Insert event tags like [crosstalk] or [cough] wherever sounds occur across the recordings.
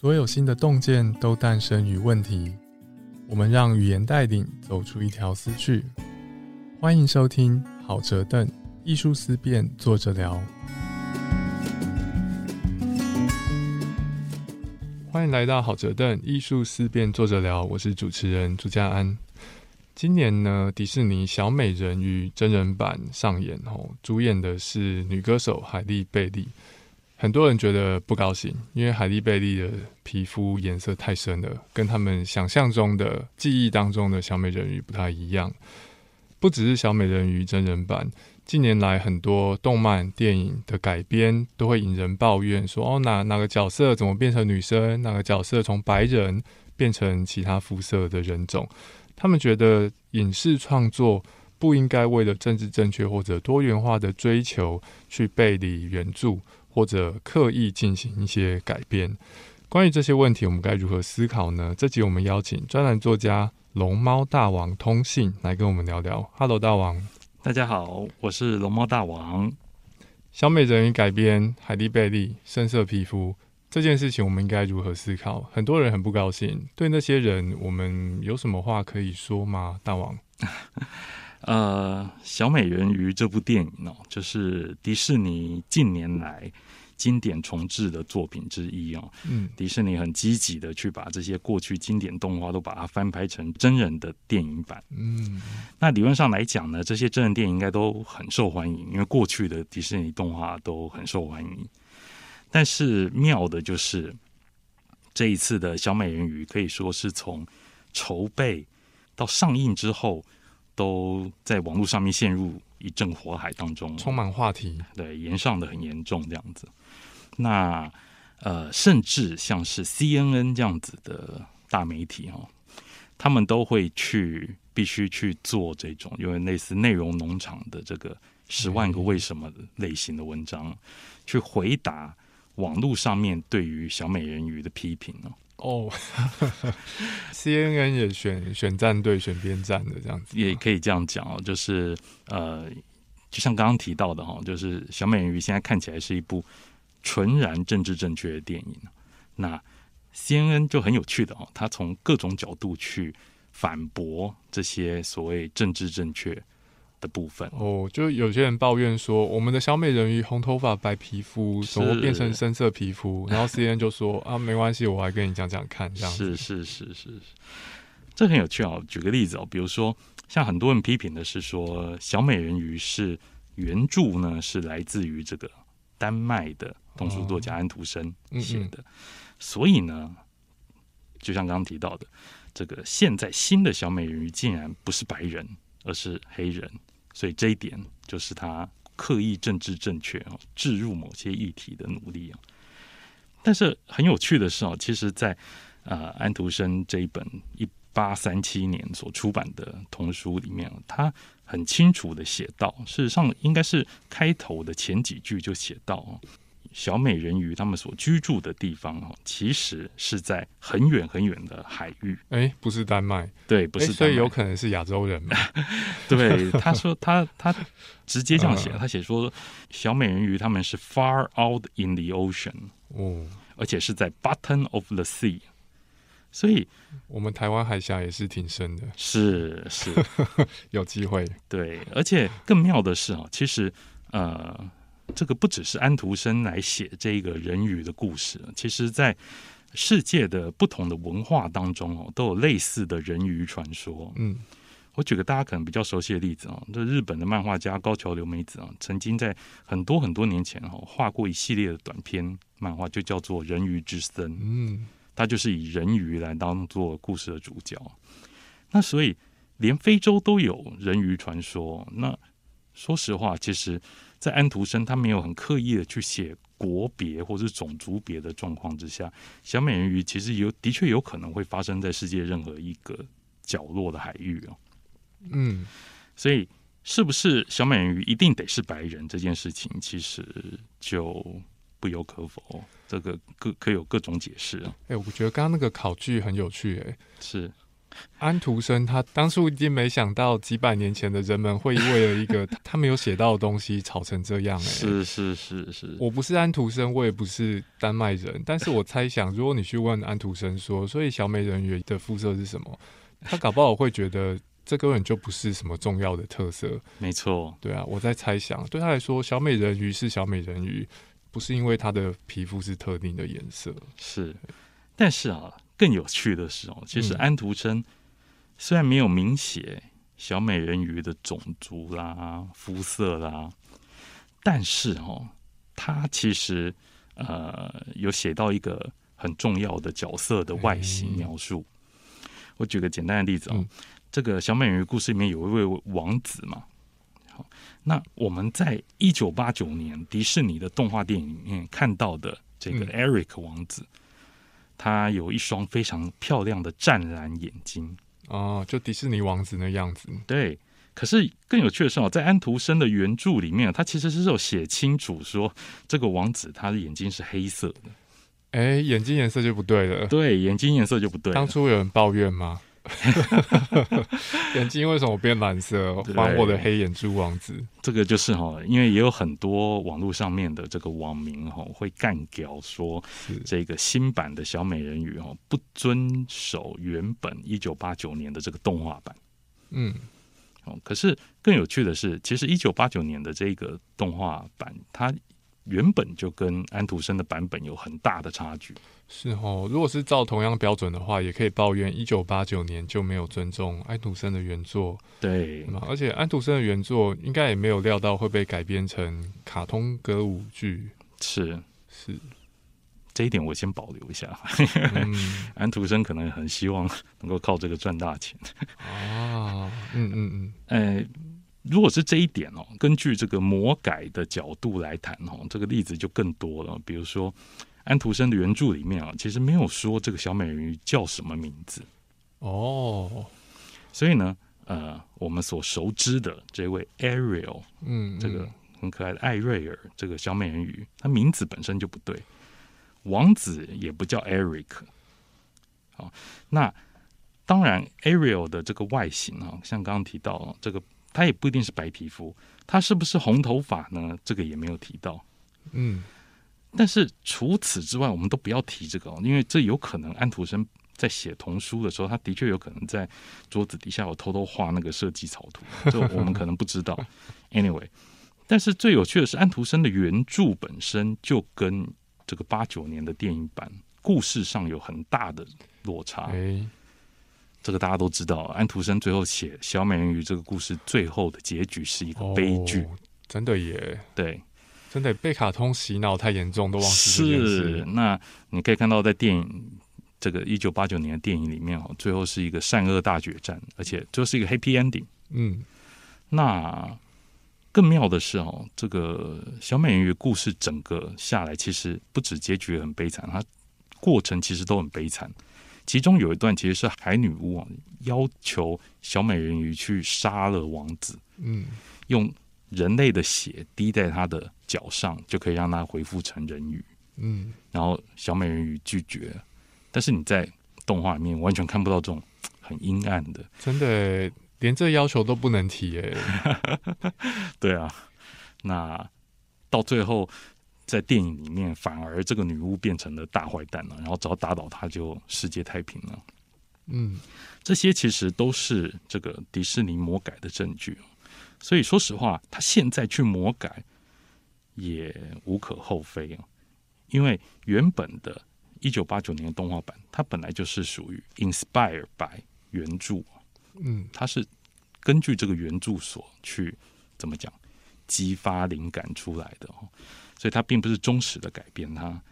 所有新的洞见都诞生于问题。我们让语言带领走出一条思绪。欢迎收听好哲邓艺术思辨，作者聊。欢迎来到好哲邓艺术思辨，作者聊。我是主持人朱家安。今年呢，迪士尼《小美人鱼》真人版上演哦，主演的是女歌手海莉贝利。很多人觉得不高兴，因为海莉贝利的皮肤颜色太深了，跟他们想象中的、记忆当中的小美人鱼不太一样。不只是小美人鱼真人版，近年来很多动漫电影的改编都会引人抱怨，说哦哪哪个角色怎么变成女生，哪个角色从白人变成其他肤色的人种。他们觉得影视创作不应该为了政治正确或者多元化的追求去背离原著。或者刻意进行一些改变，关于这些问题，我们该如何思考呢？这集我们邀请专栏作家龙猫大王通信来跟我们聊聊。Hello，大王，大家好，我是龙猫大王。小美人鱼改编海蒂贝利深色皮肤这件事情，我们应该如何思考？很多人很不高兴，对那些人，我们有什么话可以说吗？大王？[laughs] 呃，小美人鱼这部电影哦，就是迪士尼近年来。经典重置的作品之一哦，嗯，迪士尼很积极的去把这些过去经典动画都把它翻拍成真人的电影版，嗯，那理论上来讲呢，这些真人电影应该都很受欢迎，因为过去的迪士尼动画都很受欢迎。但是妙的就是这一次的小美人鱼可以说是从筹备到上映之后，都在网络上面陷入一阵火海当中，充满话题，对，延上的很严重这样子。那呃，甚至像是 CNN 这样子的大媒体哦，他们都会去必须去做这种，因为类似内容农场的这个十万个为什么类型的文章，去回答网络上面对于小美人鱼的批评哦。哦，[laughs] CNN 也选选战队、选边站的这样子，也可以这样讲哦。就是呃，就像刚刚提到的哈，就是小美人鱼现在看起来是一部。纯然政治正确的电影，那 CNN 就很有趣的哦，他从各种角度去反驳这些所谓政治正确的部分。哦，就有些人抱怨说，我们的小美人鱼红头发白皮肤，怎么变成深色皮肤？[laughs] 然后 CNN 就说啊，没关系，我来跟你讲讲看，这样是是是是是，这很有趣哦。举个例子哦，比如说像很多人批评的是说，小美人鱼是原著呢是来自于这个丹麦的。童书作家安徒生写的，所以呢，就像刚刚提到的，这个现在新的小美人鱼竟然不是白人，而是黑人，所以这一点就是他刻意政治正确啊，置入某些议题的努力啊。但是很有趣的是啊，其实，在呃安徒生这一本一八三七年所出版的童书里面，他很清楚的写到，事实上应该是开头的前几句就写到小美人鱼他们所居住的地方哦，其实是在很远很远的海域。哎，不是丹麦，对，不是，所以有可能是亚洲人嘛？[laughs] 对，[laughs] 他说他他直接这样写，他写说小美人鱼他们是 far out in the ocean 哦，而且是在 bottom of the sea。所以我们台湾海峡也是挺深的，是是 [laughs] 有机会。对，而且更妙的是啊，其实呃。这个不只是安徒生来写这个人鱼的故事，其实在世界的不同的文化当中哦，都有类似的人鱼传说。嗯，我举个大家可能比较熟悉的例子啊，这日本的漫画家高桥留美子啊，曾经在很多很多年前哦，画过一系列的短篇漫画，就叫做《人鱼之森》。嗯，他就是以人鱼来当做故事的主角。那所以连非洲都有人鱼传说。那说实话，其实。在安徒生他没有很刻意的去写国别或是种族别的状况之下，小美人鱼其实有的确有可能会发生在世界任何一个角落的海域哦。嗯，所以是不是小美人鱼一定得是白人这件事情，其实就不由可否，这个各可有各种解释啊。哎，我觉得刚刚那个考据很有趣，哎，是安徒生他当初一定没想到几百年前的人们会为了一个 [laughs] 他没有写到的东西吵成这样、欸。是是是是，我不是安徒生，我也不是丹麦人，但是我猜想，如果你去问安徒生说，所以小美人鱼的肤色是什么，他搞不好会觉得这根本就不是什么重要的特色。没错，对啊，我在猜想，对他来说，小美人鱼是小美人鱼，不是因为她的皮肤是特定的颜色。是。但是啊，更有趣的是哦，其实嗯安徒生虽然没有明写小美人鱼的种族啦、肤色啦，但是哦，他其实呃有写到一个很重要的角色的外形描述。我举个简单的例子哦，嗯这个小美人鱼故事里面有一位王子嘛。好，那我们在一九八九年迪士尼的动画电影里面看到的这个嗯 Eric 王子，他有一双非常漂亮的湛蓝眼睛。哦，就迪士尼王子那样子。对，可是更有趣的是哦，在安徒生的原著里面，他其实是有写清楚说，这个王子他的眼睛是黑色的。哎、眼睛颜色就不对了。对，眼睛颜色就不对了。当初有人抱怨吗？[laughs] 眼睛为什么变蓝色？还我的黑眼珠王子！这个就是哈，因为也有很多网络上面的这个网民哈会干掉说，这个新版的小美人鱼哈不遵守原本一九八九年的这个动画版。嗯，哦，可是更有趣的是，其实一九八九年的这个动画版，它原本就跟安徒生的版本有很大的差距。是哦。如果是照同样标准的话，也可以抱怨一九八九年就没有尊重安徒生的原作，对？而且安徒生的原作应该也没有料到会被改编成卡通歌舞剧。是是，这一点我先保留一下。嗯 [laughs] 安徒生可能很希望能够靠这个赚大钱。啊，嗯嗯嗯，呃，如果是这一点哦，根据这个魔改的角度来谈哦，这个例子就更多了。比如说，安徒生的原著里面啊，其实没有说这个小美人鱼叫什么名字，哦，所以呢，呃，我们所熟知的这位 Ariel 嗯，这个嗯很可爱的艾瑞尔这个小美人鱼，它名字本身就不对，王子也不叫 Eric。好，那当然，Ariel 的这个外形啊，像刚刚提到哦这个，它也不一定是白皮肤，他是不是红头发呢？这个也没有提到。嗯，但是除此之外，我们都不要提这个哦，因为这有可能安徒生在写童书的时候，他的确有可能在桌子底下有偷偷画那个设计草图，[laughs] 这我们可能不知道。Anyway，但是最有趣的是，安徒生的原著本身就跟这个八九年的电影版故事上有很大的落差。哎，这个大家都知道，安徒生最后写《小美人鱼》这个故事，最后的结局是一个悲剧。哦真的耶，对，真的被卡通洗脑太严重，都忘记是。，那你可以看到在电影这个一九八九年的电影里面哦，最后是一个善恶大决战，而且最后是一个 happy ending。嗯，那更妙的是哦，这个小美人鱼故事整个下来，其实不止结局很悲惨，它过程其实都很悲惨。其中有一段其实是海女巫啊要求小美人鱼去杀了王子，嗯，用人类的血滴在他的脚上，就可以让他恢复成人鱼。嗯，然后小美人鱼拒绝，但是你在动画里面完全看不到这种很阴暗的。真的耶连这要求都不能提耶。[laughs] 对啊，那到最后在电影里面，反而这个女巫变成了大坏蛋了，然后只要打倒她就世界太平了。嗯，这些其实都是这个迪士尼魔改的证据，所以说实话，他现在去魔改也无可厚非啊，因为原本的一九八九年的动画版，它本来就是属于 inspire by 原著，嗯，它是根据这个原著所去怎么讲激发灵感出来的哦，所以它并不是忠实的改编它。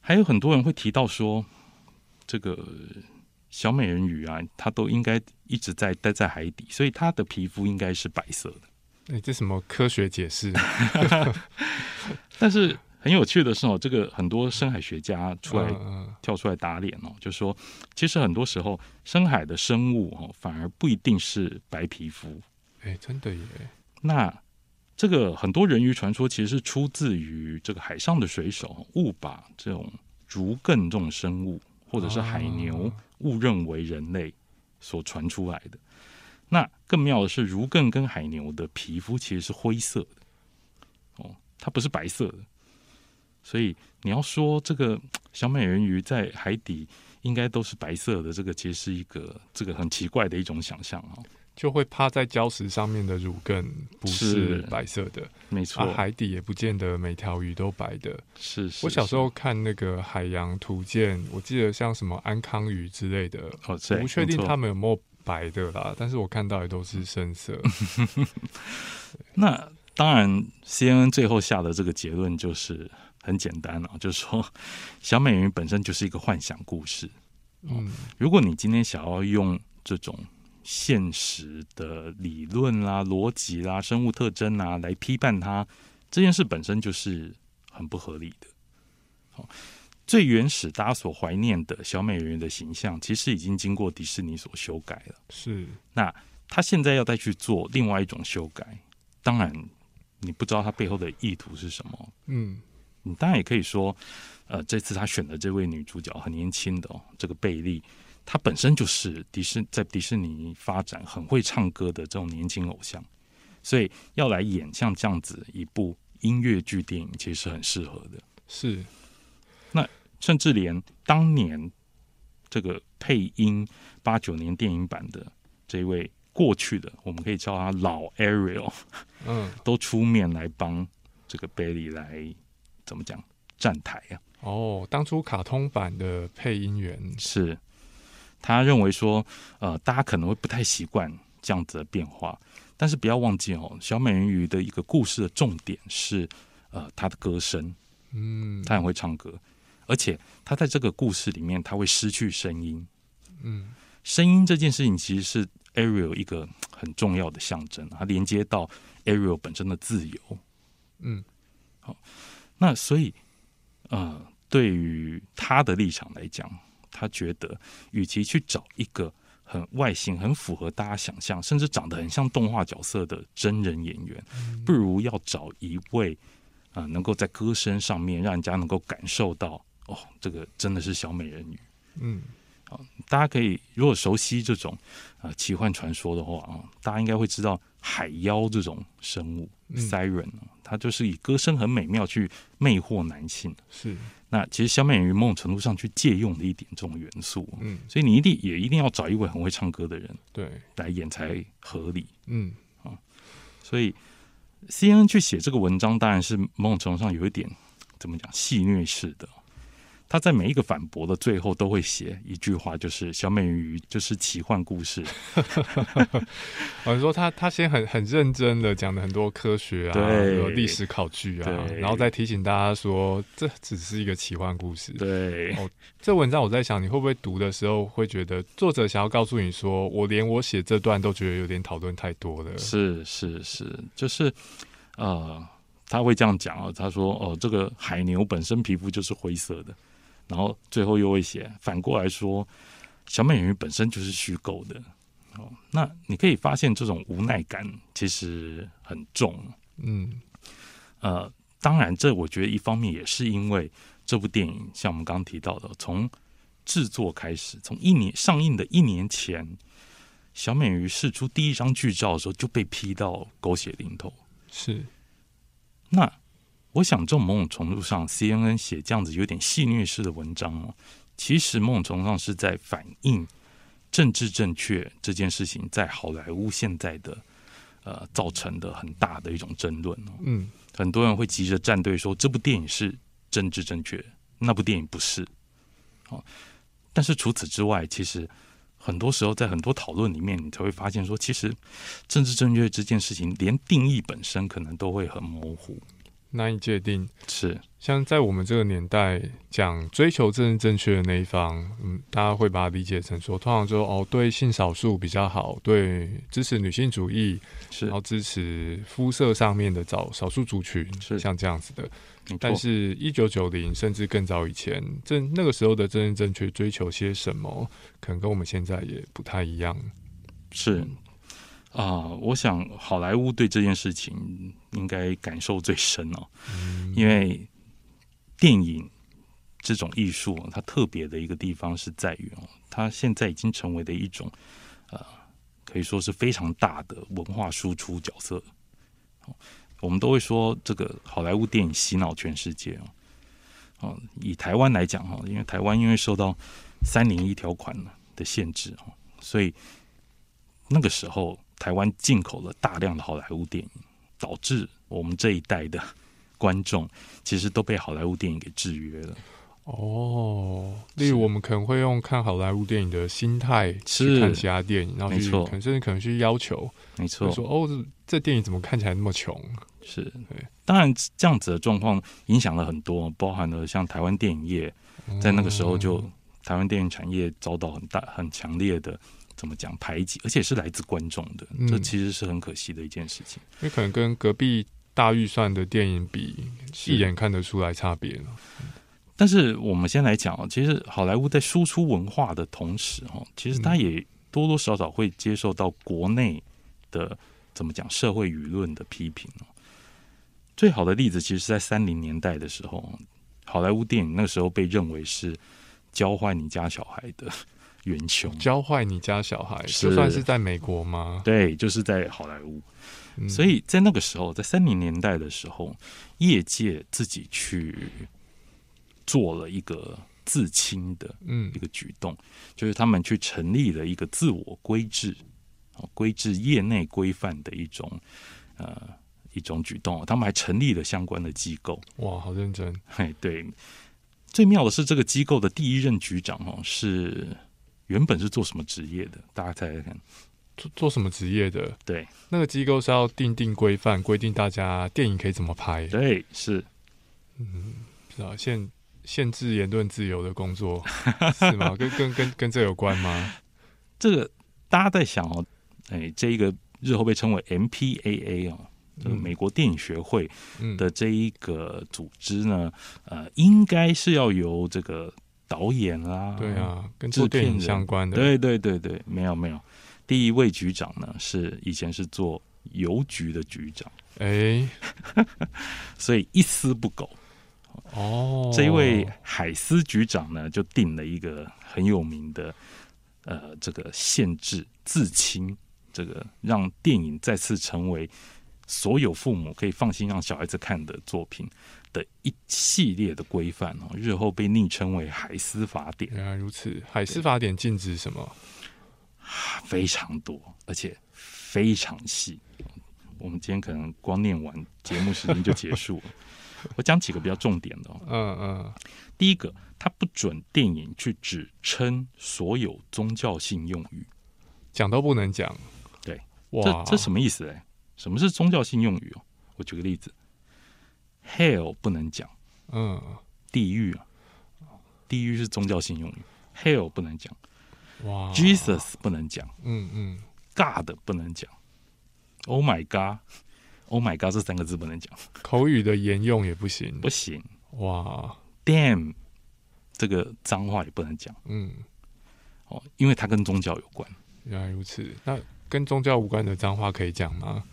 还有很多人会提到说，这个小美人鱼啊，它都应该一直在待在海底，所以它的皮肤应该是白色的。哎、这什么科学解释？[laughs] 但是很有趣的是哦，这个很多深海学家出来嗯嗯跳出来打脸哦，就说其实很多时候深海的生物哦，反而不一定是白皮肤。哎、真的耶。那这个很多人鱼传说其实是出自于这个海上的水手误把这种竹艮这种生物或者是海牛啊误认为人类，所传出来的。那更妙的是，如艮跟海牛的皮肤其实是灰色的，哦，它不是白色的。所以你要说这个小美人鱼在海底应该都是白色的，这个其实是一个这个很奇怪的一种想象啊。就会趴在礁石上面的乳根不是白色的，没错。海底也不见得每条鱼都白的。是，我小时候看那个海洋图鉴，我记得像什么安康鱼之类的，我不确定它们有没有白的啦，但是我看到也都是深色。[laughs] 那当然，C N N 最后下的这个结论就是很简单了，就是说小美人鱼本身就是一个幻想故事。嗯，如果你今天想要用这种。现实的理论啦、逻辑啦、生物特征啊，来批判它这件事本身就是很不合理的。好，最原始大家所怀念的小美人鱼的形象，其实已经经过迪士尼所修改了。是，那他现在要再去做另外一种修改，当然你不知道他背后的意图是什么。嗯，你当然也可以说，呃，这次他选的这位女主角很年轻的哦，这个贝利。他本身就是迪士在迪士尼发展很会唱歌的这种年轻偶像，所以要来演像这样子一部音乐剧电影，其实是很适合的。是，那甚至连当年这个配音八九年电影版的这一位过去的，我们可以叫他老 Ariel，嗯，[laughs] 都出面来帮这个 Bailey 来怎么讲站台啊？哦，当初卡通版的配音员是。他认为说，呃，大家可能会不太习惯这样子的变化，但是不要忘记哦，小美人鱼的一个故事的重点是，呃，她的歌声，嗯，她很会唱歌，而且她在这个故事里面，她会失去声音，嗯，声音这件事情其实是 Ariel 一个很重要的象征，它连接到 Ariel 本身的自由，嗯，好，那所以，呃，对于他的立场来讲。他觉得，与其去找一个很外形很符合大家想象，甚至长得很像动画角色的真人演员，不如要找一位啊，能够在歌声上面让人家能够感受到，哦，这个真的是小美人鱼。嗯，好，大家可以如果熟悉这种啊奇幻传说的话啊，大家应该会知道海妖这种生物，Siren，它就是以歌声很美妙去魅惑男性。是。那其实小美人鱼某种程度上去借用了一点这种元素，嗯，所以你一定也一定要找一位很会唱歌的人，对，来演才合理，嗯啊，所以 C N 去写这个文章，当然是某种程度上有一点怎么讲戏谑式的。他在每一个反驳的最后都会写一句话，就是小美人鱼就是奇幻故事。[laughs] 我说他他先很很认真的讲了很多科学啊，有历史考据啊，然后再提醒大家说这只是一个奇幻故事。对，哦，这文章我在想你会不会读的时候会觉得作者想要告诉你说，我连我写这段都觉得有点讨论太多了。是是是，就是呃，他会这样讲啊，他说哦，这个海牛本身皮肤就是灰色的。然后最后又会写，反过来说，小美人鱼本身就是虚构的。哦，那你可以发现这种无奈感其实很重。嗯，呃，当然，这我觉得一方面也是因为这部电影，像我们刚刚提到的，从制作开始，从一年上映的一年前，小美人鱼试出第一张剧照的时候就被批到狗血淋头。是，那。我想，这种某种程度上，C N N 写这样子有点戏谑式的文章哦，其实某种程度上是在反映政治正确这件事情在好莱坞现在的呃造成的很大的一种争论哦。嗯，很多人会急着站队说这部电影是政治正确，那部电影不是。哦，但是除此之外，其实很多时候在很多讨论里面，你才会发现说，其实政治正确这件事情，连定义本身可能都会很模糊。难以界定，是像在我们这个年代讲追求政治正确的那一方，嗯，大家会把它理解成说，通常说哦，对性少数比较好，对支持女性主义，是然后支持肤色上面的找少数族群，是像这样子的。但是，一九九零甚至更早以前，正那个时候的政治正确追求些什么，可能跟我们现在也不太一样。是。啊，我想好莱坞对这件事情应该感受最深哦，因为电影这种艺术，它特别的一个地方是在于哦，它现在已经成为的一种呃，可以说是非常大的文化输出角色。我们都会说，这个好莱坞电影洗脑全世界哦。哦，以台湾来讲哈，因为台湾因为受到三零一条款的限制哦，所以那个时候台湾进口了大量的好莱坞电影，导致我们这一代的观众其实都被好莱坞电影给制约了。哦，例如我们可能会用看好莱坞电影的心态去看其他电影，然后去没错。可能甚至可能去要求，没错，说哦，这这电影怎么看起来那么穷？是。对，当然这样子的状况影响了很多，包含了像台湾电影业在那个时候就、台湾电影产业遭到很大很强烈的怎么讲排挤，而且是来自观众的，嗯这其实是很可惜的一件事情。因为可能跟隔壁大预算的电影比，一眼看得出来差别了。但是我们先来讲哦，其实好莱坞在输出文化的同时，哈，其实它也多多少少会接受到国内的怎么讲社会舆论的批评哦。最好的例子其实是在三零年代的时候，好莱坞电影那个时候被认为是教坏你家小孩的元凶。教坏你家小孩，就算是在美国吗？对，就是在好莱坞。嗯所以在那个时候，在三零年代的时候，业界自己去做了一个自清的嗯一个举动，就是他们去成立了一个自我规制、哦规制业内规范的一种呃一种举动。他们还成立了相关的机构。哇，好认真。嘿，对，最妙的是这个机构的第一任局长哦，是原本是做什么职业的？大家猜猜看。做做什么职业的？对那个机构是要定定规范，规定大家电影可以怎么拍，对，是是吧？限限制言论自由的工作是吗？[laughs] 跟跟跟跟这有关吗？这个大家在想哦，哎，这一个日后被称为 MPAA 哦，这个嗯美国电影学会嗯的这一个组织呢，呃，应该是要由这个导演啦，对，啊，跟制片相关的。对对对对，没有没有，第一位局长呢是以前是做邮局的局长，哎，[laughs] 所以一丝不苟。哦，这一位海斯局长呢，就定了一个很有名的呃这个限制自清，这个让电影再次成为所有父母可以放心让小孩子看的作品的一系列的规范哦，日后被昵称为海司法典，原来如此。海司法典禁止什么？非常多，而且非常细。我们今天可能光念完节目时间就结束了。[laughs] 我讲几个比较重点的哦。嗯嗯，第一个，它不准电影去指称所有宗教性用语。讲都不能讲。对，哇，这这什么意思？哎，什么是宗教性用语哦？我举个例子，hell 不能讲嗯，地狱啊，地狱是宗教性用语，hell 不能讲哇，Jesus 不能讲嗯嗯，，God 不能讲，Oh my God，Oh my God 这三个字不能讲，口语的沿用也不行。不行哇，，Damn 这个脏话也不能讲嗯，哦，因为它跟宗教有关。原来如此。那跟宗教无关的脏话可以讲吗？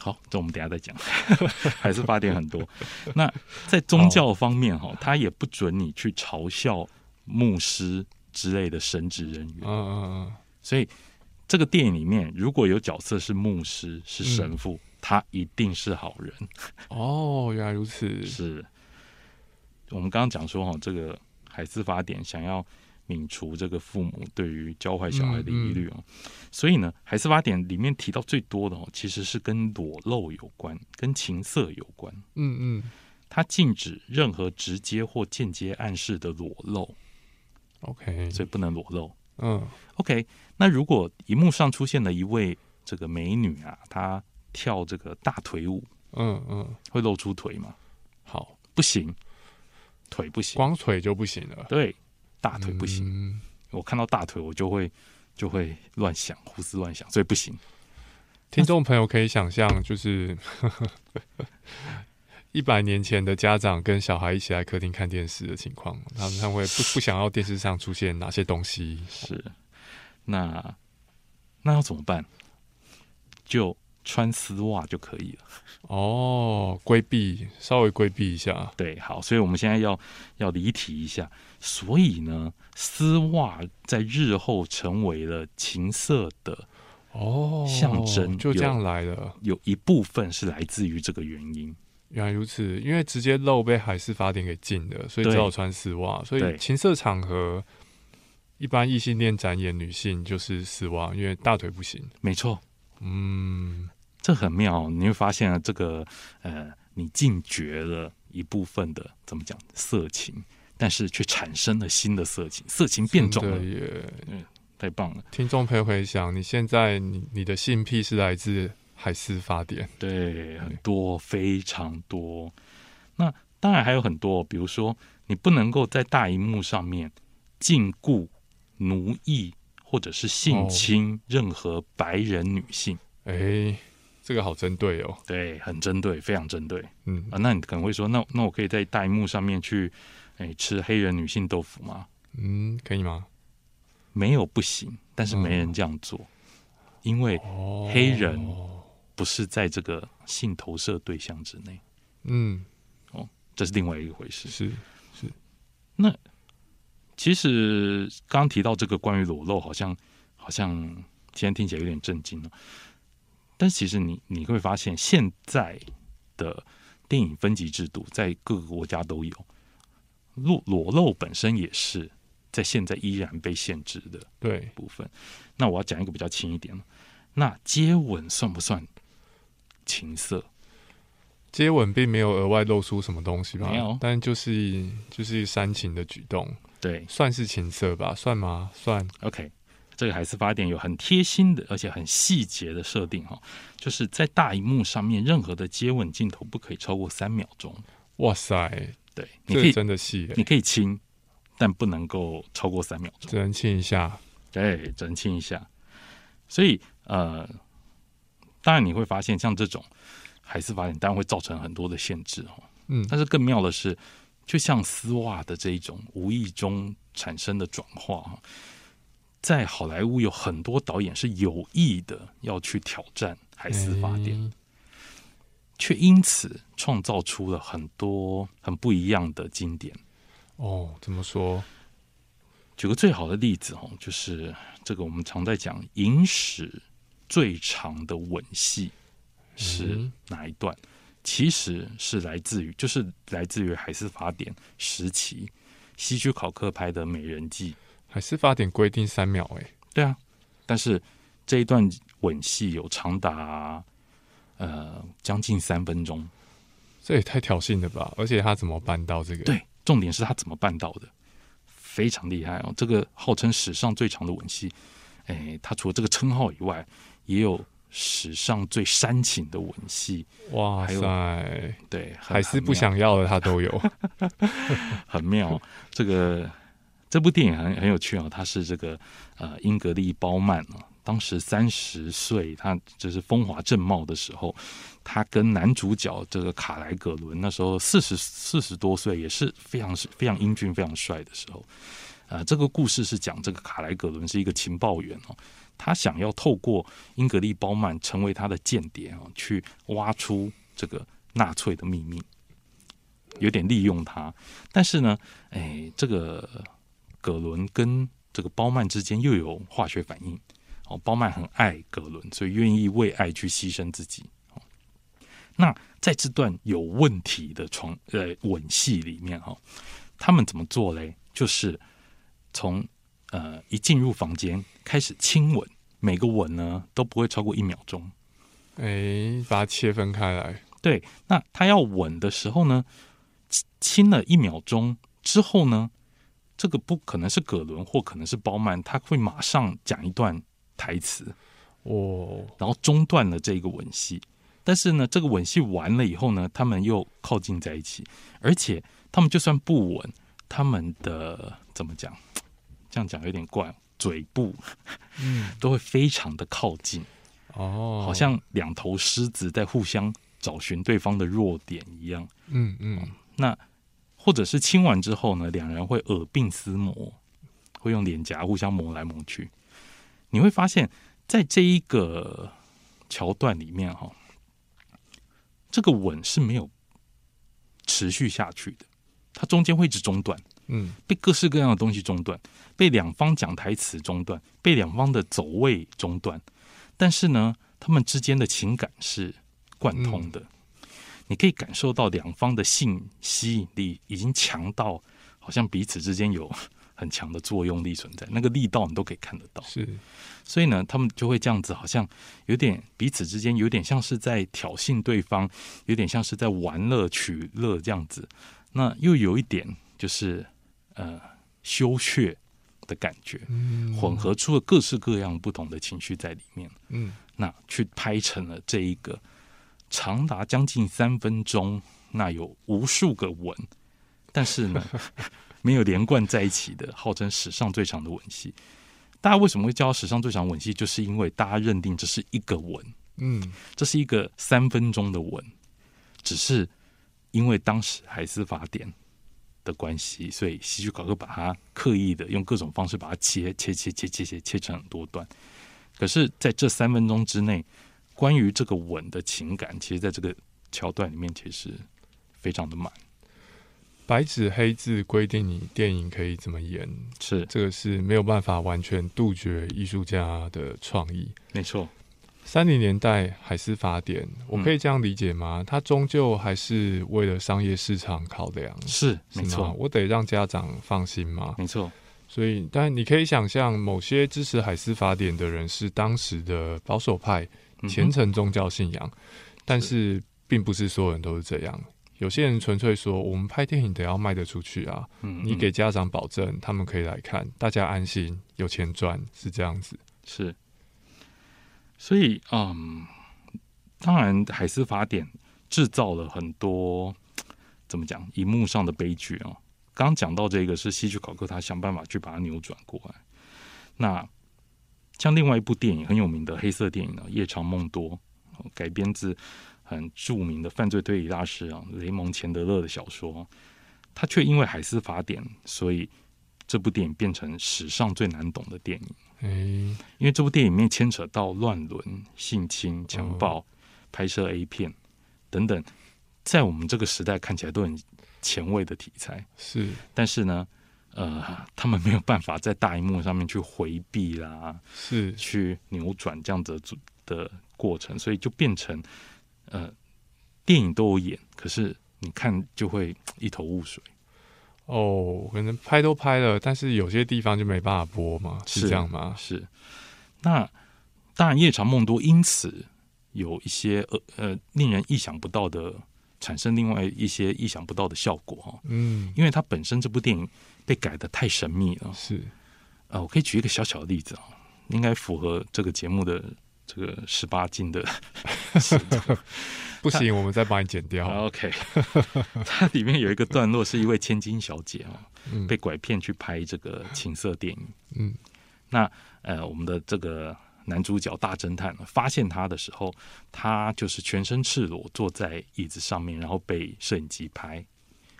好，这我们等下再讲，[laughs] 还是发点很多。那在宗教方面哈，他也不准你去嘲笑牧师之类的神职人员。嗯嗯嗯所以这个电影里面如果有角色是牧师、是神父，他一定是好人。嗯，哦，原来如此。是我们刚刚讲说哈，这个海斯法典想要免除这个父母对于教坏小孩的疑虑哦，所以呢，海斯法典里面提到最多的哦，其实是跟裸露有关，跟情色有关。嗯嗯它禁止任何直接或间接暗示的裸露，，OK，所以不能裸露。嗯 OK，那如果荧幕上出现了一位这个美女啊，她跳这个大腿舞，嗯嗯，会露出腿吗？好，不行，腿不行，光腿就不行了。对，大腿不行。嗯我看到大腿，我就会就会乱想，胡思乱想，所以不行。听众朋友可以想象，就是 [laughs] 一百年前的家长跟小孩一起来客厅看电视的情况，他们他们会不不想要电视上出现哪些东西？是，那那要怎么办？就穿丝袜就可以了。哦，规避，稍微规避一下。对，好，所以我们现在要要离题一下。所以呢，丝袜在日后成为了情色的哦，象征就这样来了。有一部分是来自于这个原因。原来如此，因为直接露被海事法典给禁的，所以只好穿丝袜。所以情色场合，一般异性恋展演女性就是丝袜，因为大腿不行。没错，嗯，这很妙，你会发现啊，这个呃，你禁绝了一部分的怎么讲色情，但是却产生了新的色情，色情变种了，耶！太棒了。听众朋友回想，你现在你你的性癖是来自海事法典，对，很多，非常多。那当然还有很多，比如说，你不能够在大荧幕上面禁锢、奴役或者是性侵任何白人女性。哎，这个好针对哦。对，很针对，非常针对嗯啊。那你可能会说，那那我可以在弹幕上面去，哎，吃黑人女性豆腐吗？嗯，可以吗？没有不行，但是没人这样做，因为哦，黑人不是在这个性投射对象之内，嗯，哦这是另外一回事。是是，那其实刚刚提到这个关于裸露，好像好像今天听起来有点震惊哦。但其实你你会发现，现在的电影分级制度在各个国家都有，裸裸露本身也是在现在依然被限制的对，部分。那我要讲一个比较轻一点的，那接吻算不算情色？接吻并没有额外露出什么东西吧？没有但就是就是煽情的举动，对算是情色吧？算吗？算。，OK，这个海事法典有很贴心的，而且很细节的设定哈，就是在大荧幕上面，任何的接吻镜头不可以超过三秒钟。哇塞，对，你可以这个真的细耶，你可以亲，但不能够超过三秒钟。只能亲一下。对，只能亲一下。所以呃，当然你会发现，像这种海事法典，当然会造成很多的限制哦。嗯，但是更妙的是，就像丝袜的这一种无意中产生的转化哈，在好莱坞有很多导演是有意的要去挑战海斯法典，哎却因此创造出了很多很不一样的经典。哦，怎么说？举个最好的例子哦，就是这个我们常在讲影史最长的吻戏是嗯哪一段？其实是来自于，就是来自于海斯法典时期希区考克拍的《美人计》。海事法典规定三秒，哎，对啊，但是这一段吻戏有长达呃将近三分钟。这也太挑衅了吧！而且他怎么办到这个？，对，重点是他怎么办到的，非常厉害哦！这个号称史上最长的吻戏，哎，他除了这个称号以外，也有史上最煽情的吻戏。哇塞，对，很还是不想要的他都有。[laughs] 很妙。这个这部电影很很有趣哦，它是这个呃英格丽褒曼啊，当时三十岁，他就是风华正茂的时候，他跟男主角这个卡莱格伦那时候四十四十多岁，也是非常非常英俊、非常帅的时候。呃，这个故事是讲这个卡莱格伦是一个情报员哦，他想要透过英格丽褒曼成为他的间谍哦，去挖出这个纳粹的秘密，有点利用他。但是呢，哎，这个葛伦跟这个包曼之间又有化学反应。哦，包曼很爱葛伦，所以愿意为爱去牺牲自己。哦，那在这段有问题的床呃吻戏里面哈、哦，他们怎么做嘞？就是从呃一进入房间开始亲吻，每个吻呢都不会超过一秒钟。哎，把它切分开来。对，那他要吻的时候呢，亲亲了一秒钟之后呢，这个不可能是葛伦或可能是包曼，他会马上讲一段台词，哦，然后中断了这个吻戏。但是呢，这个吻戏完了以后呢，他们又靠近在一起，而且他们就算不吻，他们的怎么讲？这样讲有点怪，嘴部嗯，都会非常的靠近。哦，好像两头狮子在互相找寻对方的弱点一样。嗯嗯，那或者是亲完之后呢，两人会耳鬓厮磨，会用脸颊互相磨来磨去。你会发现在这一个桥段里面哈，这个吻是没有持续下去的，它中间会一直中断，嗯被各式各样的东西中断，被两方讲台词中断，被两方的走位中断，但是呢，他们之间的情感是贯通的，你可以感受到两方的性吸引力已经强到，好像彼此之间有很强的作用力存在，那个力道你都可以看得到。是所以呢，他们就会这样子，好像有点彼此之间有点像是在挑衅对方，有点像是在玩乐取乐这样子。那又有一点就是呃羞怯的感觉，嗯混合出了各式各样不同的情绪在里面。嗯那去拍成了这一个长达将近三分钟，那有无数个吻，但是呢 [laughs] 没有连贯在一起的，号称史上最长的吻戏。大家为什么会叫史上最长吻戏？就是因为大家认定这是一个吻，嗯这是一个三分钟的吻，只是因为当时海斯法典的关系，所以戏剧考克把它刻意的用各种方式把它切切切切切切切成很多段。可是，在这三分钟之内，关于这个吻的情感，其实在这个桥段里面，其实非常的满。白纸黑字规定你电影可以怎么演，是这个是没有办法完全杜绝艺术家的创意。没错，三零年代海斯法典，我嗯可以这样理解吗？它终究还是为了商业市场考量，是是没错，我得让家长放心吗。没错，所以，但你可以想象，某些支持海斯法典的人是当时的保守派、虔诚宗教信仰，但是并不是所有人都是这样。有些人纯粹说，我们拍电影得要卖得出去啊，嗯你给家长保证，他们可以来看，大家安心，有钱赚，是这样子。是，所以嗯，当然海斯法典制造了很多怎么讲荧幕上的悲剧哦。刚刚讲到这个是希区考克他想办法去把它扭转过来。那像另外一部电影很有名的黑色电影呢，《夜长梦多》哦改编自很著名的犯罪推理大师啊雷蒙钱德勒的小说，他却因为海斯法典，所以这部电影变成史上最难懂的电影。嗯、因为这部电影里面牵扯到乱伦、性侵、强暴、拍摄 A 片等等，在我们这个时代看起来都很前卫的题材，是。但是呢，呃，他们没有办法在大荧幕上面去回避啦，是，去扭转这样子的的过程，所以就变成呃，电影都有演，可是你看就会一头雾水。哦，可能拍都拍了，但是有些地方就没办法播嘛，是是这样吗？是，那当然，夜长梦多因此有一些呃呃令人意想不到的，产生另外一些意想不到的效果哈。嗯，因为它本身这部电影被改的太神秘了。是，呃，我可以举一个小小的例子啊，应该符合这个节目的这个十八禁的。[laughs] 不行，我们再帮你剪掉。OK，[laughs] 它里面有一个段落是一位千金小姐啊，嗯被拐骗去拍这个情色电影。嗯那呃，我们的这个男主角大侦探发现他的时候，他就是全身赤裸坐在椅子上面，然后被摄影机拍。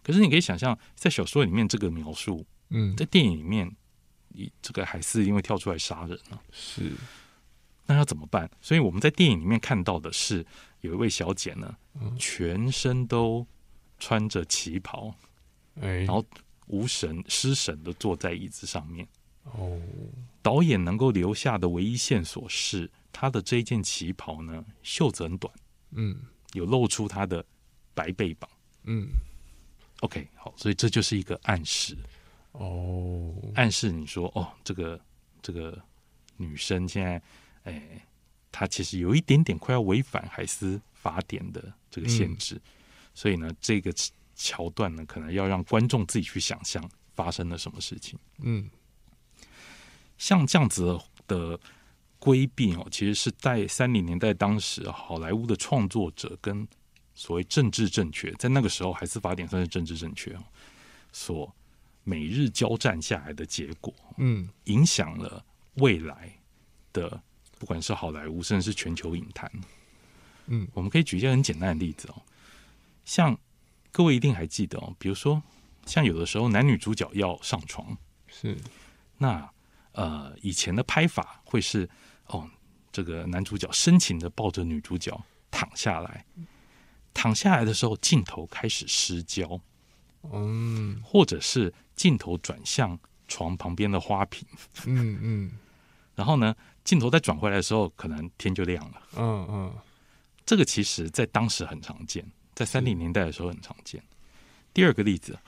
可是你可以想象，在小说里面这个描述，嗯，在电影里面，以这个海斯因为跳出来杀人啊，是，那要怎么办？所以我们在电影里面看到的是，有一位小姐呢，嗯全身都穿着旗袍，哎、然后无神失神的坐在椅子上面。哦，导演能够留下的唯一线索是，他的这一件旗袍呢，袖子很短，嗯。有露出他的白背膀。嗯，OK，好，所以这就是一个暗示，哦，暗示你说，哦，这个这个女生现在，哎，她其实有一点点快要违反海斯法典的这个限制，所以呢，这个桥段呢，可能要让观众自己去想象发生了什么事情。嗯像这样子的规避哦，其实是在三零年代当时好莱坞的创作者跟所谓政治正确，在那个时候还是法典算是政治正确哦，所每日交战下来的结果，嗯。影响了未来的不管是好莱坞，甚至是全球影坛。嗯。我们可以举一些很简单的例子哦，像各位一定还记得哦，比如说像有的时候男女主角要上床，是，那呃，以前的拍法会是哦，这个男主角深情的抱着女主角躺下来，躺下来的时候，镜头开始失焦，嗯或者是镜头转向床旁边的花瓶，嗯嗯 [laughs] 然后呢，镜头再转回来的时候，可能天就亮了。嗯嗯，这个其实在当时很常见，在三零年代的时候很常见。第二个例子，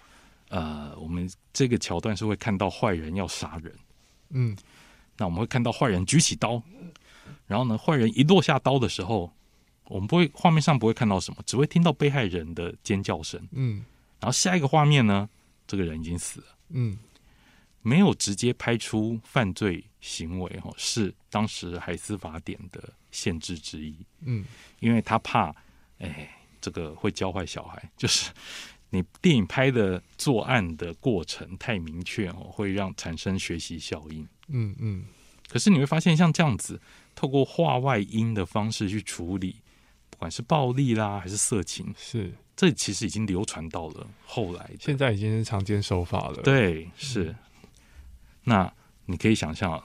呃，我们这个桥段是会看到坏人要杀人，嗯。那我们会看到坏人举起刀，然后呢，坏人一落下刀的时候，我们不会画面上不会看到什么，只会听到被害人的尖叫声。嗯。然后下一个画面呢，这个人已经死了，嗯。没有直接拍出犯罪行为哦，是当时海斯法典的限制之一。嗯。因为他怕，哎，这个会教坏小孩，就是你电影拍的作案的过程太明确哦，会让产生学习效应。嗯嗯，可是你会发现，像这样子，透过画外音的方式去处理，不管是暴力啦还是色情，是，这其实已经流传到了后来。现在已经是常见手法了。，对，是。那你可以想象，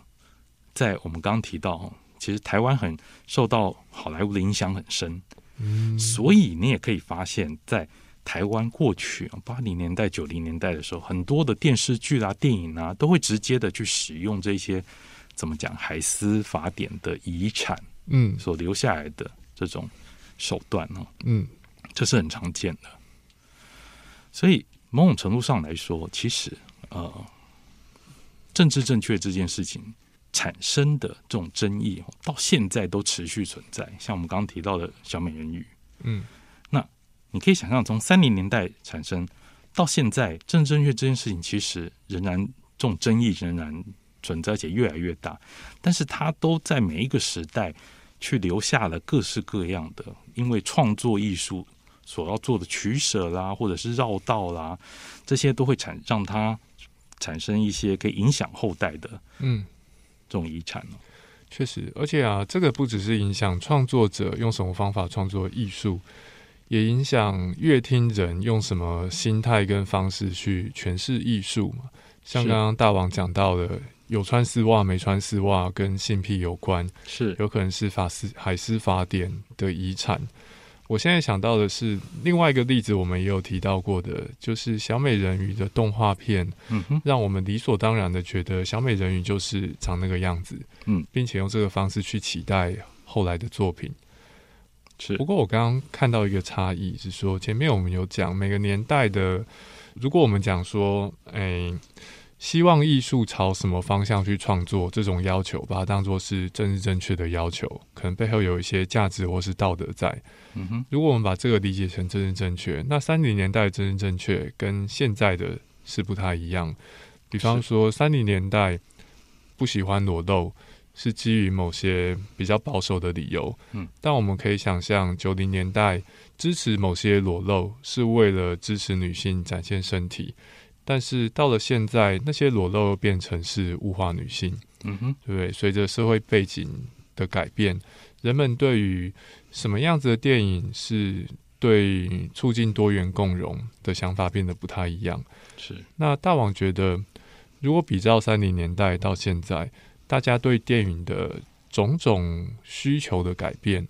在我们刚刚提到，哦其实台湾很受到好莱坞的影响很深，嗯所以你也可以发现，在台湾过去八零年代、九零年代的时候，很多的电视剧啊、电影啊，都会直接的去使用这些怎么讲海斯法典的遗产嗯所留下来的这种手段呢、嗯这是很常见的。所以某种程度上来说，其实呃，政治正确这件事情产生的这种争议，到现在都持续存在。像我们刚刚提到的小美人鱼，嗯你可以想象，从三零年代产生到现在，政治正确这件事情其实仍然这种争议仍然存在，而且越来越大。但是它都在每一个时代去留下了各式各样的，因为创作艺术所要做的取舍啦，或者是绕道啦，这些都会产让它产生一些可以影响后代的嗯，这种遗产哦。确实，而且啊，这个不只是影响创作者用什么方法创作艺术，也影响乐听人用什么心态跟方式去诠释艺术嘛。像刚刚大王讲到的，有穿丝袜没穿丝袜跟性癖有关，是有可能是法斯海斯法典的遗产。我现在想到的是另外一个例子，我们也有提到过的，就是小美人鱼的动画片，嗯哼，让我们理所当然的觉得小美人鱼就是长那个样子，嗯，并且用这个方式去期待后来的作品。是不过我刚刚看到一个差异是说，前面我们有讲每个年代的，如果我们讲说，哎、希望艺术朝什么方向去创作，这种要求把它当做是政治正确的要求，可能背后有一些价值或是道德在。嗯哼，如果我们把这个理解成政治正确，那三零年代的政治正确跟现在的是不太一样。比方说，三零年代不喜欢裸露，是基于某些比较保守的理由。嗯，但我们可以想象，九零年代支持某些裸露，是为了支持女性展现身体。但是到了现在，那些裸露变成是物化女性。嗯哼，对不对？随着社会背景的改变，人们对于什么样子的电影是对促进多元共融的想法变得不太一样。是那大王觉得，如果比照三零年代到现在，大家对电影的种种需求的改变，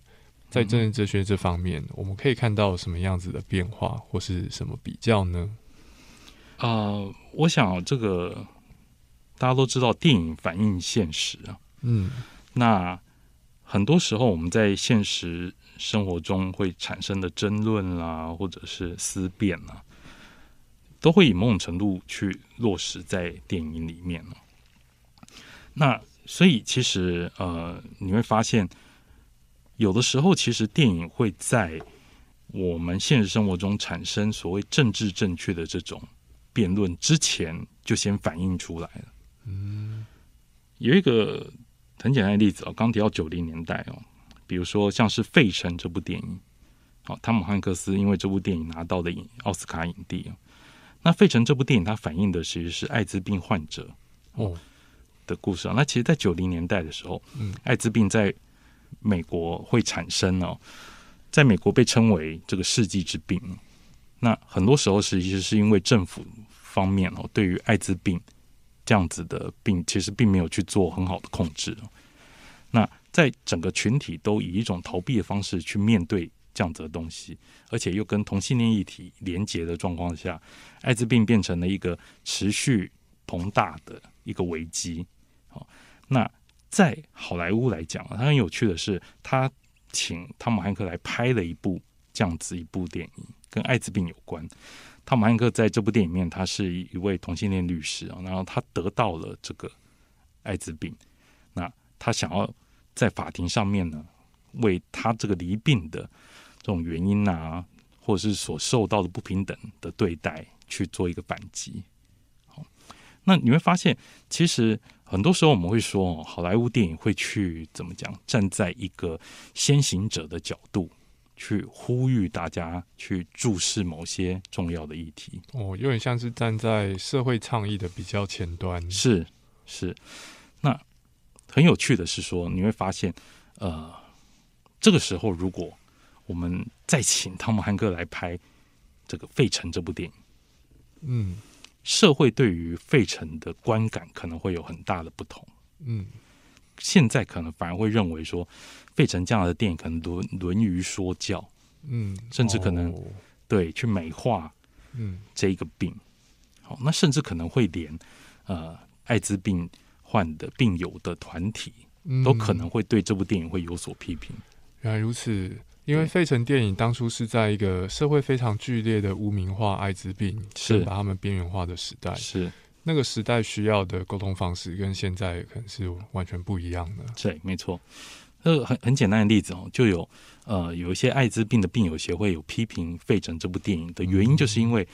在政治哲学这方面，我们可以看到什么样子的变化，或是什么比较呢？呃，我想这个大家都知道，电影反映现实啊。嗯那很多时候我们在现实生活中会产生的争论啦，或者是思辨啊，都会以某种程度去落实在电影里面哦那所以其实呃，你会发现，有的时候其实电影会在我们现实生活中产生所谓政治正确的这种辩论之前，就先反映出来了。嗯有一个很简单的例子哦，刚提到九零年代哦，比如说像是《费城》这部电影，哦，汤姆汉克斯因为这部电影拿到了影奥斯卡影帝哦。那《费城》这部电影它反映的其实是艾滋病患者哦的故事啊。那其实，在九零年代的时候，嗯艾滋病在美国会产生哦，在美国被称为这个世纪之病。那很多时候实际是因为政府方面哦，对于艾滋病这样子的病，其实并没有去做很好的控制哦。那在整个群体都以一种逃避的方式去面对这样子的东西，而且又跟同性恋议题连结的状况下，艾滋病变成了一个持续膨大的一个危机。那在好莱坞来讲，它很有趣的是，他请汤姆汉克来拍了一部这样子一部电影，跟艾滋病有关。汤姆汉克在这部电影里面，他是一位同性恋律师啊，然后他得到了这个艾滋病，那他想要在法庭上面呢，为他这个离病的这种原因啊，或者是所受到的不平等的对待，去做一个反击。好，那你会发现，其实很多时候我们会说，好莱坞电影会去怎么讲，站在一个先行者的角度。去呼吁大家去注视某些重要的议题哦，有点像是站在社会倡议的比较前端。是是，那很有趣的是说，你会发现，呃，这个时候如果我们再请汤姆汉克来拍这个《费城》这部电影，嗯，社会对于费城的观感可能会有很大的不同。嗯，现在可能反而会认为说。费城这样的电影可能沦沦于说教，嗯，甚至可能对去美化，嗯，这一个病，好，那甚至可能会连呃艾滋病患的病友的团体都可能会对这部电影会有所批评。原来如此，因为费城电影当初是在一个社会非常剧烈的污名化艾滋病，是把他们边缘化的时代，是那个时代需要的沟通方式跟现在可能是完全不一样的。对，没错。呃，很很简单的例子哦，就有呃有一些艾滋病的病友协会有批评《费城》这部电影的原因，就是因为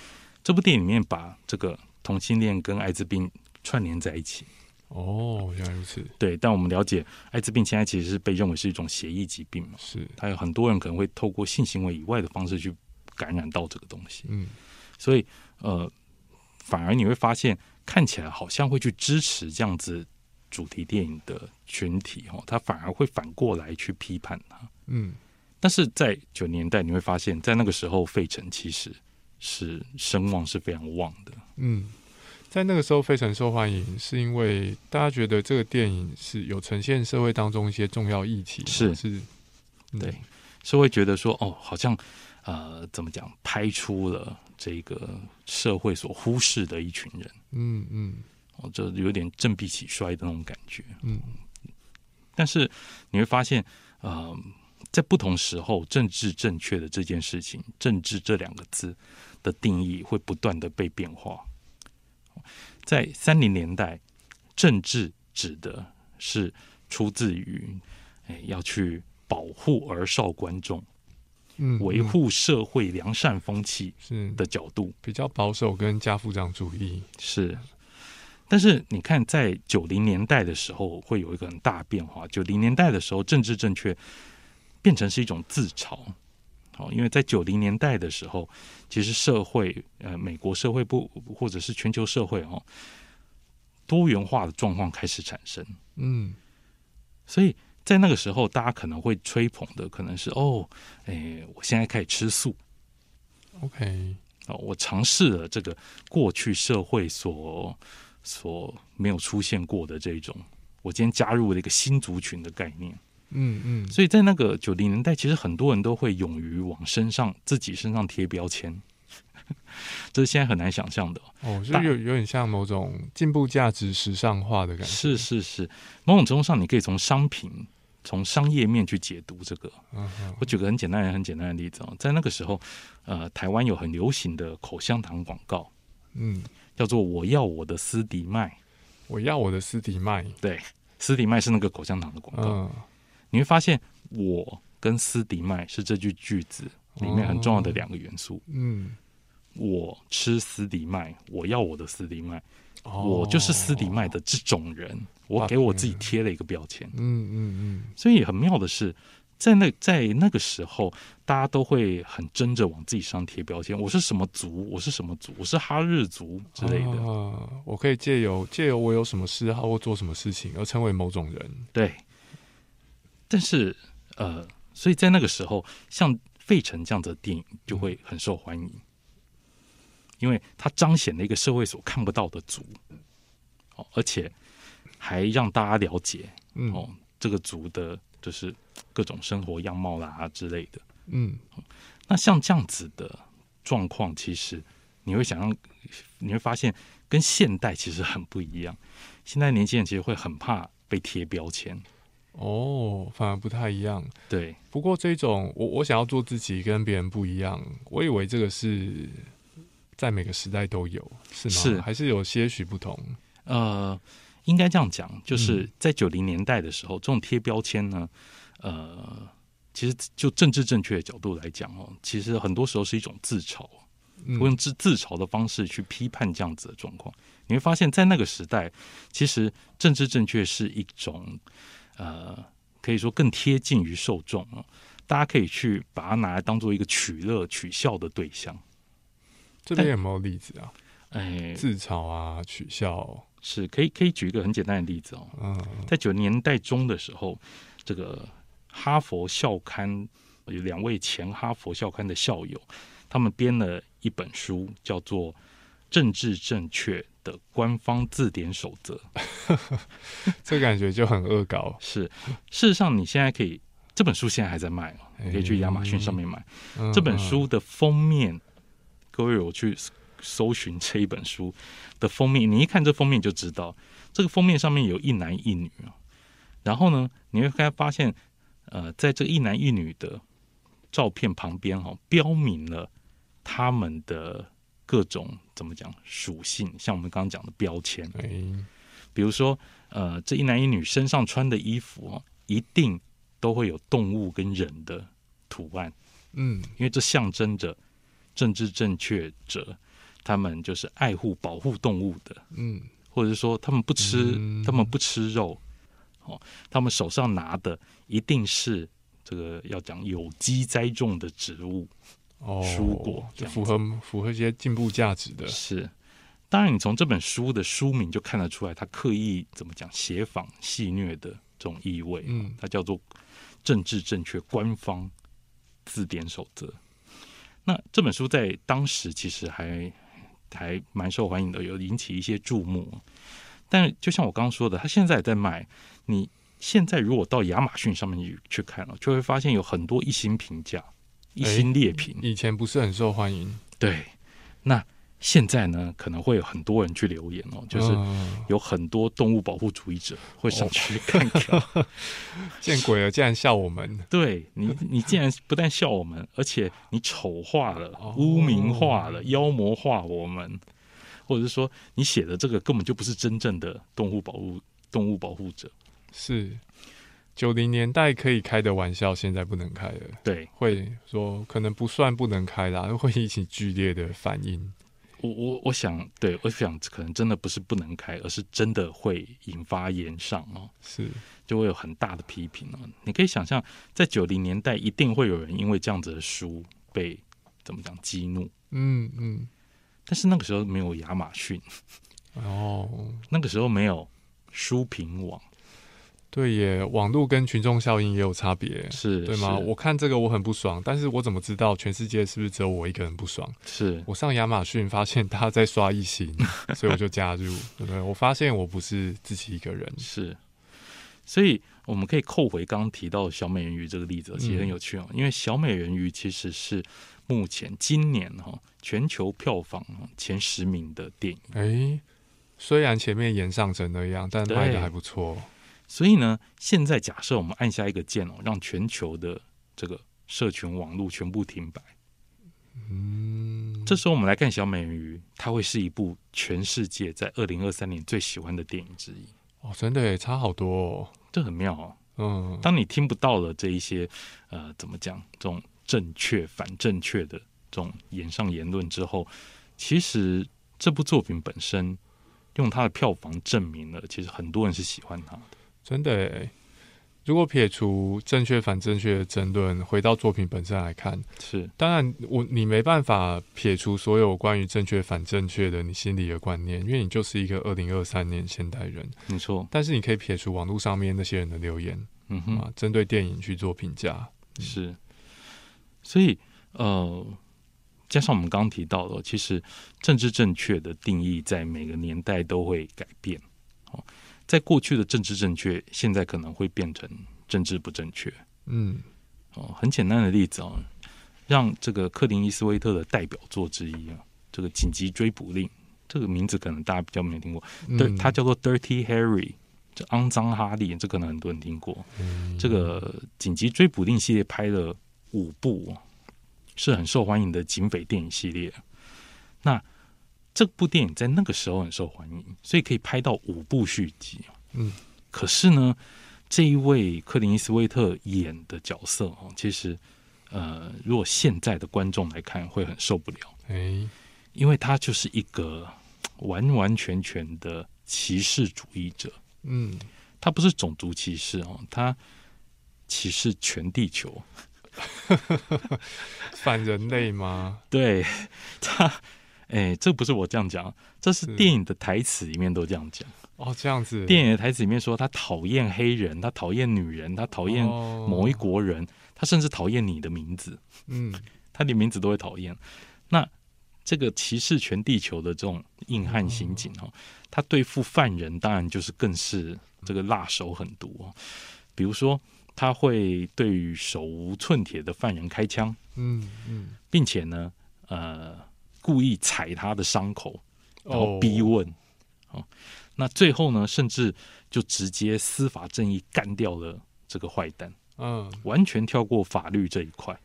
这部电影里面把这个同性恋跟艾滋病串联在一起。哦，原来如此。对，但我们了解，艾滋病现在其实是被认为是一种协议疾病嘛，是它有很多人可能会透过性行为以外的方式去感染到这个东西。嗯，所以呃，反而你会发现，看起来好像会去支持这样子。主题电影的群体哦，他反而会反过来去批判他。嗯，但是在九年代，你会发现在那个时候，费城其实是声望是非常旺的。嗯，在那个时候，非常受欢迎，是因为大家觉得这个电影是有呈现社会当中一些重要议题，是是，对，是会觉得说，哦，好像呃，怎么讲，拍出了这个社会所忽视的一群人。嗯嗯。哦，这有点振臂起衰的那种感觉。嗯，但是你会发现，呃，在不同时候，政治正确的这件事情，“政治”这两个字的定义会不断的被变化。在三零年代，政治指的是出自于，哎，要去保护儿少观众，嗯，维护社会良善风气是的角度，比较保守跟家父长主义是。但是你看，在九零年代的时候，会有一个很大变化。九零年代的时候，政治正确变成是一种自嘲。好，因为在九零年代的时候，其实社会，呃，美国社会不，或者是全球社会，哦，多元化的状况开始产生。嗯，所以在那个时候，大家可能会吹捧的，可能是哦，哎，我现在开始吃素。OK，哦，我尝试了这个过去社会所。所没有出现过的这种，我今天加入了一个新族群的概念，嗯嗯，所以在那个九零年代，其实很多人都会勇于往身上自己身上贴标签，[laughs] 这是现在很难想象的哦，就有有点像某种进步价值时尚化的感觉，是是是，某种程度上你可以从商品从商业面去解读这个。嗯我举个很简单的很简单的例子哦，在那个时候，呃，台湾有很流行的口香糖广告，嗯。叫做我要我的斯迪麦，我要我的斯迪麦。对，斯迪麦是那个口香糖的广告。你会发现，我跟斯迪麦是这句句子里面很重要的两个元素。嗯，我吃斯迪麦，我要我的斯迪麦，我就是斯迪麦的这种人，我给我自己贴了一个标签。嗯嗯嗯。所以很妙的是。在那在那个时候，大家都会很争着往自己上贴标签。我是什么族？我是什么族？我是哈日族之类的。我可以借由借由我有什么嗜好或做什么事情而成为某种人。对。但是呃，所以在那个时候，像《费城》这样的电影就会很受欢迎，因为它彰显了一个社会所看不到的族，哦，而且还让大家了解哦这个族的。就是各种生活样貌啦之类的。嗯，那像这样子的状况，其实你会想象，你会发现跟现代其实很不一样。现在年轻人其实会很怕被贴标签，哦，反而不太一样。对，不过这种我我想要做自己，跟别人不一样，我以为这个是在每个时代都有，是吗？是还是有些许不同？呃，应该这样讲，就是嗯在九零年代的时候，这种贴标签呢，呃，其实就政治正确的角度来讲哦，其实很多时候是一种自嘲，嗯用自自嘲的方式去批判这样子的状况。你会发现在那个时代，其实政治正确是一种呃，可以说更贴近于受众啊。大家可以去把它拿来当做一个取乐、取笑的对象。这边有没有例子啊？哎，自嘲啊，取笑，是可以可以举一个很简单的例子哦，嗯在九零年代中的时候，这个哈佛校刊有两位前哈佛校刊的校友，他们编了一本书，叫做《政治正确的官方字典守则》。[laughs] 这感觉就很恶搞。[laughs] 是，事实上你现在可以，这本书现在还在卖哦，你可以去亚马逊上面买。嗯这本书的封面，各位有去搜寻这一本书的封面，你一看这封面就知道，这个封面上面有一男一女啊。然后呢，你会看发现，呃，在这一男一女的照片旁边哈、标明了他们的各种怎么讲属性，像我们刚刚讲的标签，哎，比如说，呃，这一男一女身上穿的衣服哦，一定都会有动物跟人的图案。嗯。因为这象征着政治正确者，他们就是爱护、保护动物的，嗯。或者是说他们不吃，嗯。他们不吃肉，哦，他们手上拿的一定是这个要讲有机栽种的植物，哦，蔬果就符合符合一些进步价值的。是。当然，你从这本书的书名就看得出来，他刻意怎么讲写仿戏谑的这种意味。嗯它叫做《政治正确官方字典守则》。那这本书在当时其实还还蛮受欢迎的，有引起一些注目。但就像我刚刚说的，他现在也在卖。你现在如果到亚马逊上面去去看了，就会发现有很多一星评价、一星劣评。以前不是很受欢迎，对，那现在呢，可能会有很多人去留言哦，就是嗯有很多动物保护主义者会上去看看。[laughs] 见鬼了，竟然笑我们。对你，你竟然不但笑我们，而且你丑化了、哦污名化了、妖魔化我们，或者是说你写的这个根本就不是真正的动物保护动物保护者。是九零年代可以开的玩笑，现在不能开了。对会说可能不算不能开啦，[laughs] 会引起剧烈的反应。我，我我想，对我想可能真的不是不能开，而是真的会引发延上哦。是，就会有很大的批评哦。你可以想象，在九零年代，一定会有人因为这样子的书被怎么讲激怒，嗯嗯，但是那个时候没有亚马逊，哦，那个时候没有书评网，对耶，网络跟群众效应也有差别，是对吗？是我看这个我很不爽，但是我怎么知道全世界是不是只有我一个人不爽？是我上亚马逊发现大家在刷异形，所以我就加入，对不对？我发现我不是自己一个人，是，所以我们可以扣回刚刚提到的小美人鱼这个例子，其实很嗯有趣哦，因为小美人鱼其实是目前今年哈全球票房前十名的电影。哎，虽然前面演上成那样，但卖对的还不错。所以呢，现在假设我们按下一个键哦，让全球的这个社群网络全部停摆，嗯，这时候我们来看小美人鱼，它会是一部全世界在二零二三年最喜欢的电影之一，哦，真的耶，差好多哦。这很妙哦。嗯，当你听不到了这一些呃怎么讲这种正确反正确的这种言上言论之后，其实这部作品本身用它的票房证明了，其实很多人是喜欢它的。真的耶。如果撇除正确反正确的争论，回到作品本身来看，是当然我你没办法撇除所有关于正确反正确的你心里的观念，因为你就是一个二零二三年现代人。没错，但是你可以撇除网络上面那些人的留言嗯哼。啊，针对电影去做评价。是，所以呃，加上我们刚刚提到的，其实政治正确的定义在每个年代都会改变。哦，在过去的政治正确，现在可能会变成政治不正确。嗯哦，很简单的例子哦，让这个克林伊斯威特的代表作之一啊，这个紧急追捕令，这个名字可能大家比较没听过，对，嗯，它叫做 Dirty Harry，这肮脏哈利，这可能很多人听过。嗯这个紧急追捕令系列拍了五部，是很受欢迎的警匪电影系列。那这部电影在那个时候很受欢迎，所以可以拍到五部续集。嗯，可是呢，这一位克林伊斯威特演的角色哦，其实呃，如果现在的观众来看会很受不了，哎，因为他就是一个完完全全的歧视主义者。嗯，他不是种族歧视哦，他歧视全地球。[laughs] 反人类吗？[laughs] 对他，哎，这不是我这样讲，这是是电影的台词里面都这样讲。哦，这样子，电影的台词里面说，他讨厌黑人，他讨厌女人，他讨厌哦某一国人，他甚至讨厌你的名字，嗯 [laughs] 他连名字都会讨厌。那这个歧视全地球的这种硬汉刑警哦，他对付犯人当然就是更是这个辣手狠毒哦。比如说，他会对于手无寸铁的犯人开枪，嗯嗯，并且呢，呃，故意踩他的伤口，然后哦逼问。哦，那最后呢，甚至就直接司法正义干掉了这个坏蛋，嗯。完全跳过法律这一块。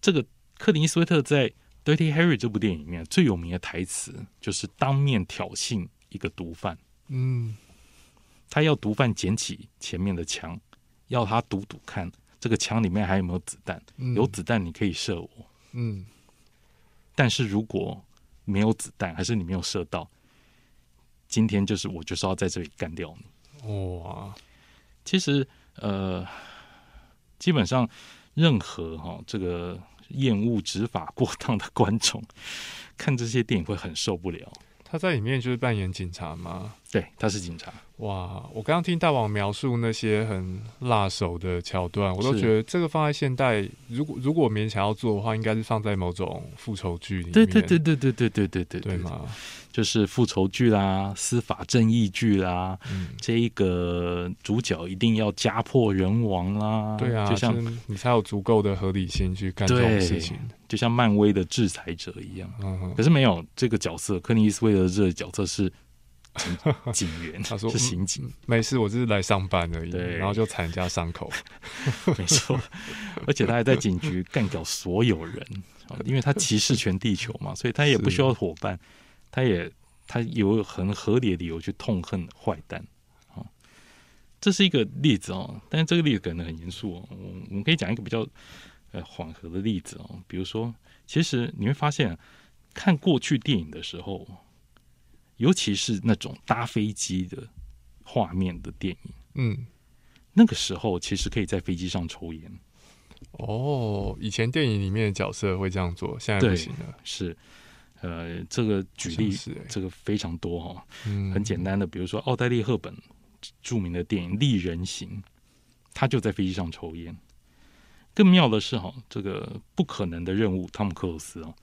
这个克林斯威特在《Dirty Harry》这部电影里面最有名的台词，就是当面挑衅一个毒贩，嗯。他要毒贩捡起前面的枪，要他赌赌看这个枪里面还有没有子弹，嗯，有子弹你可以射我，嗯但是如果没有子弹，还是你没有射到，今天就是我就是要在这里干掉你。哇，其实呃，基本上任何哈、这个厌恶执法过当的观众，看这些电影会很受不了。他在里面就是扮演警察吗？对，他是警察，哇！我刚刚听大王描述那些很辣手的桥段，我都觉得这个放在现代，如果如果勉强要做的话，应该是放在某种复仇剧里面，对对对对对对对对对对？吗？就是复仇剧啦、司法正义剧啦，嗯，这一个主角一定要家破人亡啦。对啊，就像是你才有足够的合理性去干这种事情。就像漫威的制裁者一样。嗯可是没有这个角色，克林伊斯威尔这个角色是警警员，[laughs] 他说是刑警，没事，我只是来上班而已，对然后就踩人家伤口。[laughs] 没错。而且他还在警局干掉所有人，哦因为他歧视全地球嘛，所以他也不需要伙伴，他也他有很合理的理由去痛恨坏蛋。哦，这是一个例子哦，但是这个例子可能很严肃哦。我我们可以讲一个比较呃缓和的例子哦，比如说，其实你会发现，看过去电影的时候，尤其是那种搭飞机的画面的电影，嗯，那个时候其实可以在飞机上抽烟。哦，以前电影里面的角色会这样做，现在不行了。是，呃，这个举例好像是欸这个非常多哈、哦，嗯，很简单的，比如说奥黛丽·赫本著名的电影《丽人行》，他就在飞机上抽烟。更妙的是哈，这个不可能的任务，汤姆·克鲁斯哦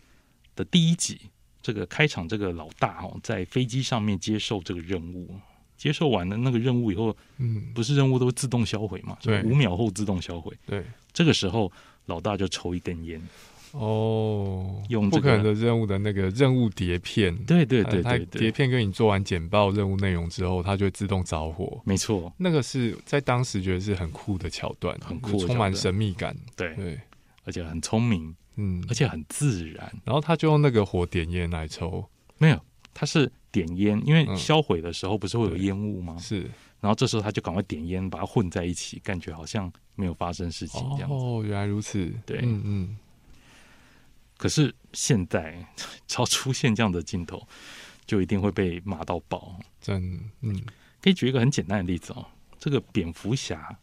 的第一集，这个开场这个老大哦，在飞机上面接受这个任务，接受完了那个任务以后，嗯，不是任务都会自动销毁嘛？对五秒后自动销毁。对，这个时候，老大就抽一根烟。哦，用这个不可能的任务的那个任务碟片，对对对对，碟片跟你做完简报任务内容之后，它就会自动着火。没错，那个是在当时觉得是很酷的桥段，很酷充满神秘感。对，对，而且很聪明，嗯而，且很自然。然后他就用那个火点烟来抽，没有，他是点烟，因为嗯销毁的时候不是会有对烟雾吗？是然后这时候他就赶快点烟，把它混在一起，感觉好像没有发生事情这样子。哦，原来如此。对嗯嗯，可是现在只要出现这样的镜头，就一定会被骂到爆。真嗯可以举一个很简单的例子哦，这个蝙蝠侠，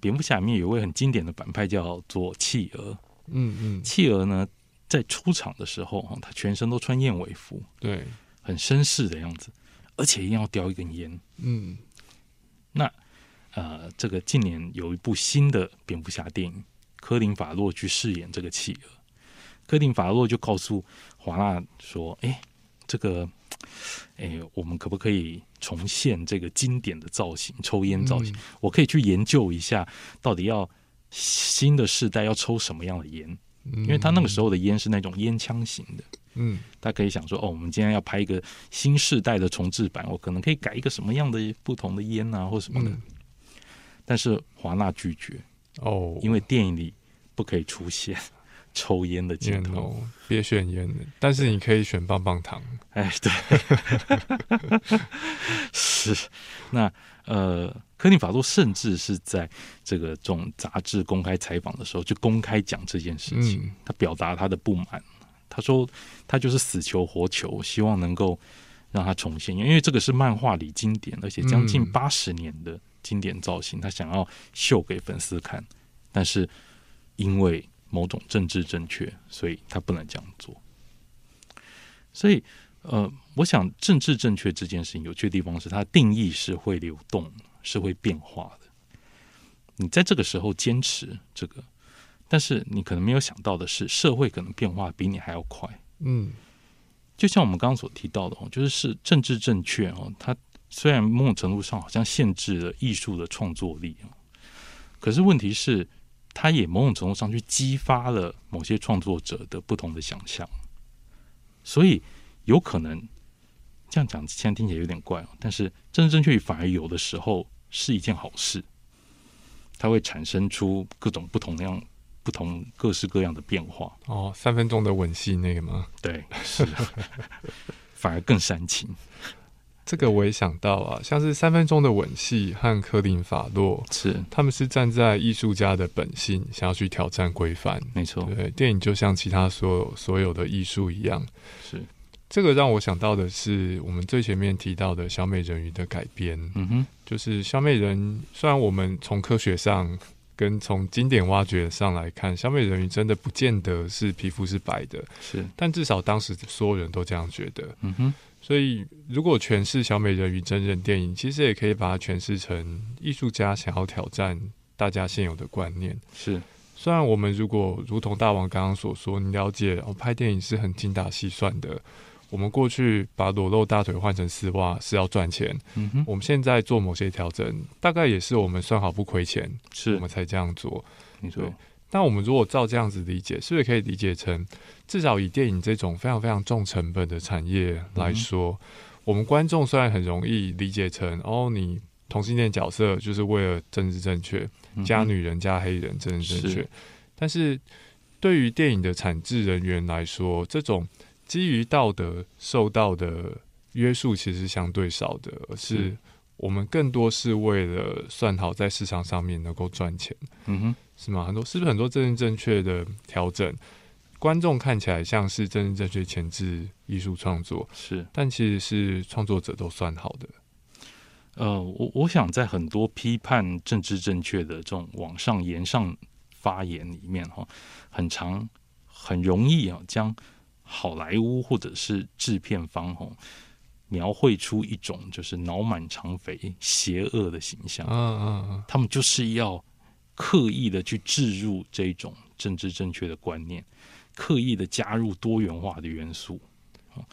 蝙蝠侠里面有一位很经典的反派叫做企鹅。嗯嗯，企鹅呢，在出场的时候，哈，他全身都穿燕尾服，对，很绅士的样子，而且一定要叼一根烟。嗯那呃，这个近年有一部新的蝙蝠侠电影，科林法洛去饰演这个企鹅。科林法洛就告诉华纳说：“哎，这个哎，我们可不可以重现这个经典的造型，抽烟造型？嗯我可以去研究一下，到底要新的世代要抽什么样的烟？因为他那个时候的烟是那种烟枪型的，嗯，大家可以想说，哦，我们今天要拍一个新世代的重制版，我可能可以改一个什么样的不同的烟啊，或什么的。嗯但是华纳拒绝，哦，因为电影里不可以出现抽烟的镜头。哦，别选烟的，但是你可以选棒棒糖。哎，对，[laughs] 是那呃，科林法洛甚至是在这个这种杂志公开采访的时候，就公开讲这件事情，嗯他表达他的不满。他说他就是死求活求，希望能够让他重现，因为这个是漫画里经典，而且将近嗯八十年的经典造型，他想要秀给粉丝看，但是因为某种政治正确，所以他不能这样做。所以，呃，我想政治正确这件事情有趣的地方是，它的定义是会流动，是会变化的。你在这个时候坚持这个，但是你可能没有想到的是，社会可能变化比你还要快。嗯就像我们刚刚所提到的哦，就是是政治正确哦，它虽然某种程度上好像限制了艺术的创作力哦，可是问题是，它也某种程度上去激发了某些创作者的不同的想象，所以有可能这样讲，现在听起来有点怪哦，但是政治正确反而有的时候是一件好事，它会产生出各种不同样、不同各式各样的变化。哦，三分钟的吻戏那个吗？对，是，反而更煽情。这个我也想到啊，像是三分钟的吻戏和科林法洛，是，他们是站在艺术家的本性，想要去挑战规范。没错，对，电影就像其他所有所有的艺术一样，是，这个让我想到的是我们最前面提到的小美人鱼的改编，嗯哼，就是小美人，虽然我们从科学上跟从经典挖掘上来看，小美人鱼真的不见得是皮肤是白的，是，但至少当时所有人都这样觉得。嗯哼，所以，如果诠释小美人鱼真人电影，其实也可以把它诠释成艺术家想要挑战大家现有的观念。是，虽然我们如果如同大王刚刚所说，你了解哦，拍电影是很精打细算的。我们过去把裸露大腿换成丝袜是要赚钱，嗯哼，我们现在做某些调整，大概也是我们算好不亏钱，是我们才这样做。没错对，那我们如果照这样子理解，是不是可以理解成，至少以电影这种非常非常重成本的产业来说，我们观众虽然很容易理解成，哦，你同性恋角色就是为了政治正确，加女人加黑人政治正确是，但是对于电影的产制人员来说，这种基于道德受到的约束其实相对少的，而是是我们更多是为了算好在市场上面能够赚钱。嗯哼，是吗？很多是不是很多政治正确的调整，观众看起来像是政治正确前置艺术创作，是，但其实是创作者都算好的。呃，我我想在很多批判政治正确的这种网上言上发言里面哈，很长很容易啊将好莱坞或者是制片方哈描绘出一种就是脑满肠肥、邪恶的形象。嗯嗯嗯，他们就是要刻意的去置入这种政治正确的观念，刻意的加入多元化的元素。哦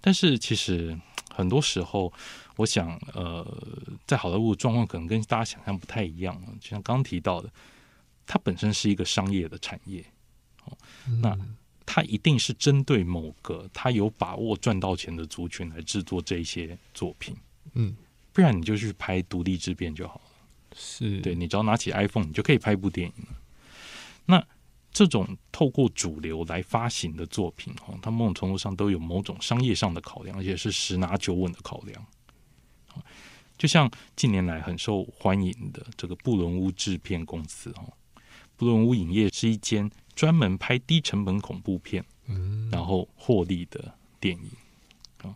但是其实很多时候，我想，呃，在好莱坞的状况可能跟大家想象不太一样。就像刚刚提到的，它本身是一个商业的产业，那嗯它一定是针对某个他有把握赚到钱的族群来制作这些作品，嗯不然你就去拍独立制片就好了。是对你只要拿起 iPhone，你就可以拍一部电影了。那这种透过主流来发行的作品，哦，它某种程度上都有某种商业上的考量，而且是十拿九稳的考量。哦就像近年来很受欢迎的这个布伦屋制片公司哦，布伦屋影业是一间专门拍低成本恐怖片，嗯然后获利的电影。哦，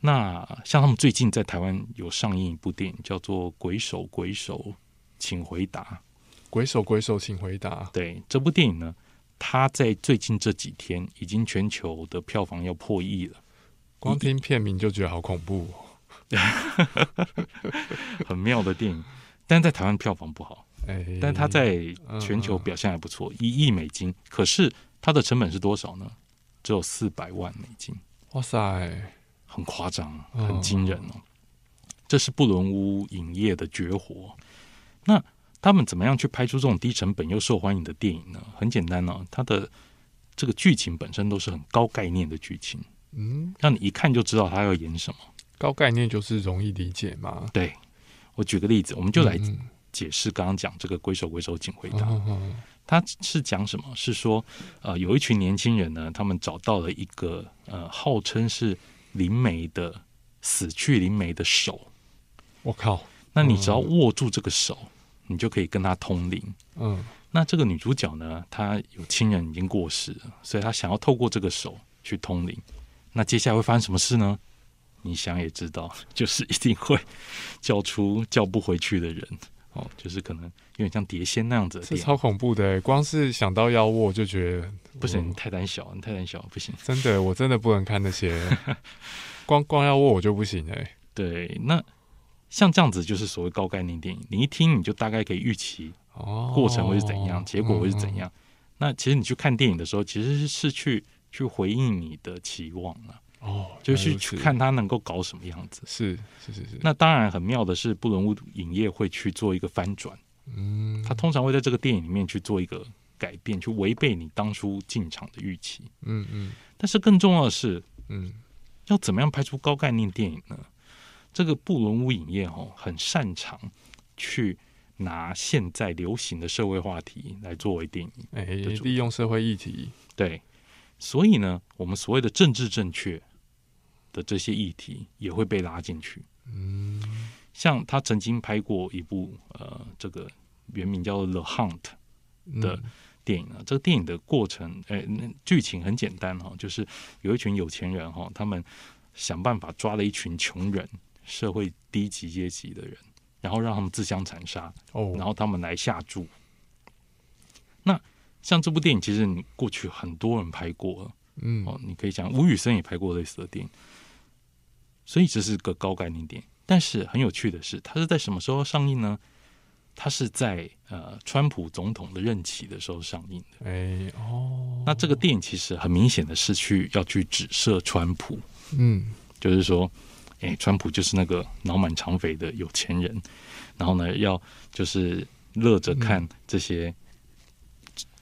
那像他们最近在台湾有上映一部电影，叫做《鬼手鬼手，请回答》。鬼手鬼手，请回答。对这部电影呢，它在最近这几天已经全球的票房要破亿了，光听片名就觉得好恐怖、哦。[laughs] 很妙的电影。但在台湾票房不好，哎，但它在全嗯球表现还不错，一亿美金。可是它的成本是多少呢？只有四百万美金。哇塞，很夸张，很惊人哦。这是布伦屋影业的绝活。那他们怎么样去拍出这种低成本又受欢迎的电影呢？很简单哦，它的这个剧情本身都是很高概念的剧情，嗯，让你一看就知道他要演什么。高概念就是容易理解嘛。对我举个例子，我们就来嗯解释刚刚讲这个“鬼手鬼手请回答”。他是讲什么？是说，呃，有一群年轻人呢，他们找到了一个呃，号称是灵媒的死去灵媒的手。我靠，那你只要握住这个手，你就可以跟他通灵。嗯那这个女主角呢，她有亲人已经过世了，所以她想要透过这个手去通灵。那接下来会发生什么事呢？你想也知道，就是一定会叫出叫不回去的人哦，就是可能有点像碟仙那样子超恐怖的欸，光是想到要握就觉得不行，你太胆小，你太胆小，不行。真的，我真的不能看那些，[laughs] 光光要握我就不行哎。[laughs] 对，那像这样子就是所谓高概念电影，你一听你就大概可以预期哦，过程会是怎样，结果会是怎嗯？样。那其实你去看电影的时候，其实是去去回应你的期望了，哦，就是去看他能够搞什么样子。是是是是，那当然很妙的是，布伦屋影业会去做一个翻转，嗯，他通常会在这个电影里面去做一个改变，去违背你当初进场的预期。嗯嗯但是更重要的是，嗯要怎么样拍出高概念电影呢？这个布伦屋影业哦，很擅长去拿现在流行的社会话题来作为电影。哎，利用社会议题，对，所以呢，我们所谓的政治正确的这些议题也会被拉进去。嗯。像他曾经拍过一部呃，这个原名叫《The Hunt》的嗯电影呢，这个电影的过程，哎，那剧情很简单哈、就是有一群有钱人哈、他们想办法抓了一群穷人，社会低级阶级的人，然后让他们自相残杀，哦，然后他们来下注。那像这部电影，其实你过去很多人拍过了嗯。哦，你可以讲吴宇森也拍过类似的电影，所以这是个高概念电影。但是很有趣的是，它是在什么时候上映呢？它是在呃川普总统的任期的时候上映的。哎哦，那这个电影其实很明显的是去要去指涉川普，嗯就是说，哎，川普就是那个脑满肠肥的有钱人，然后呢，要就是乐着看这些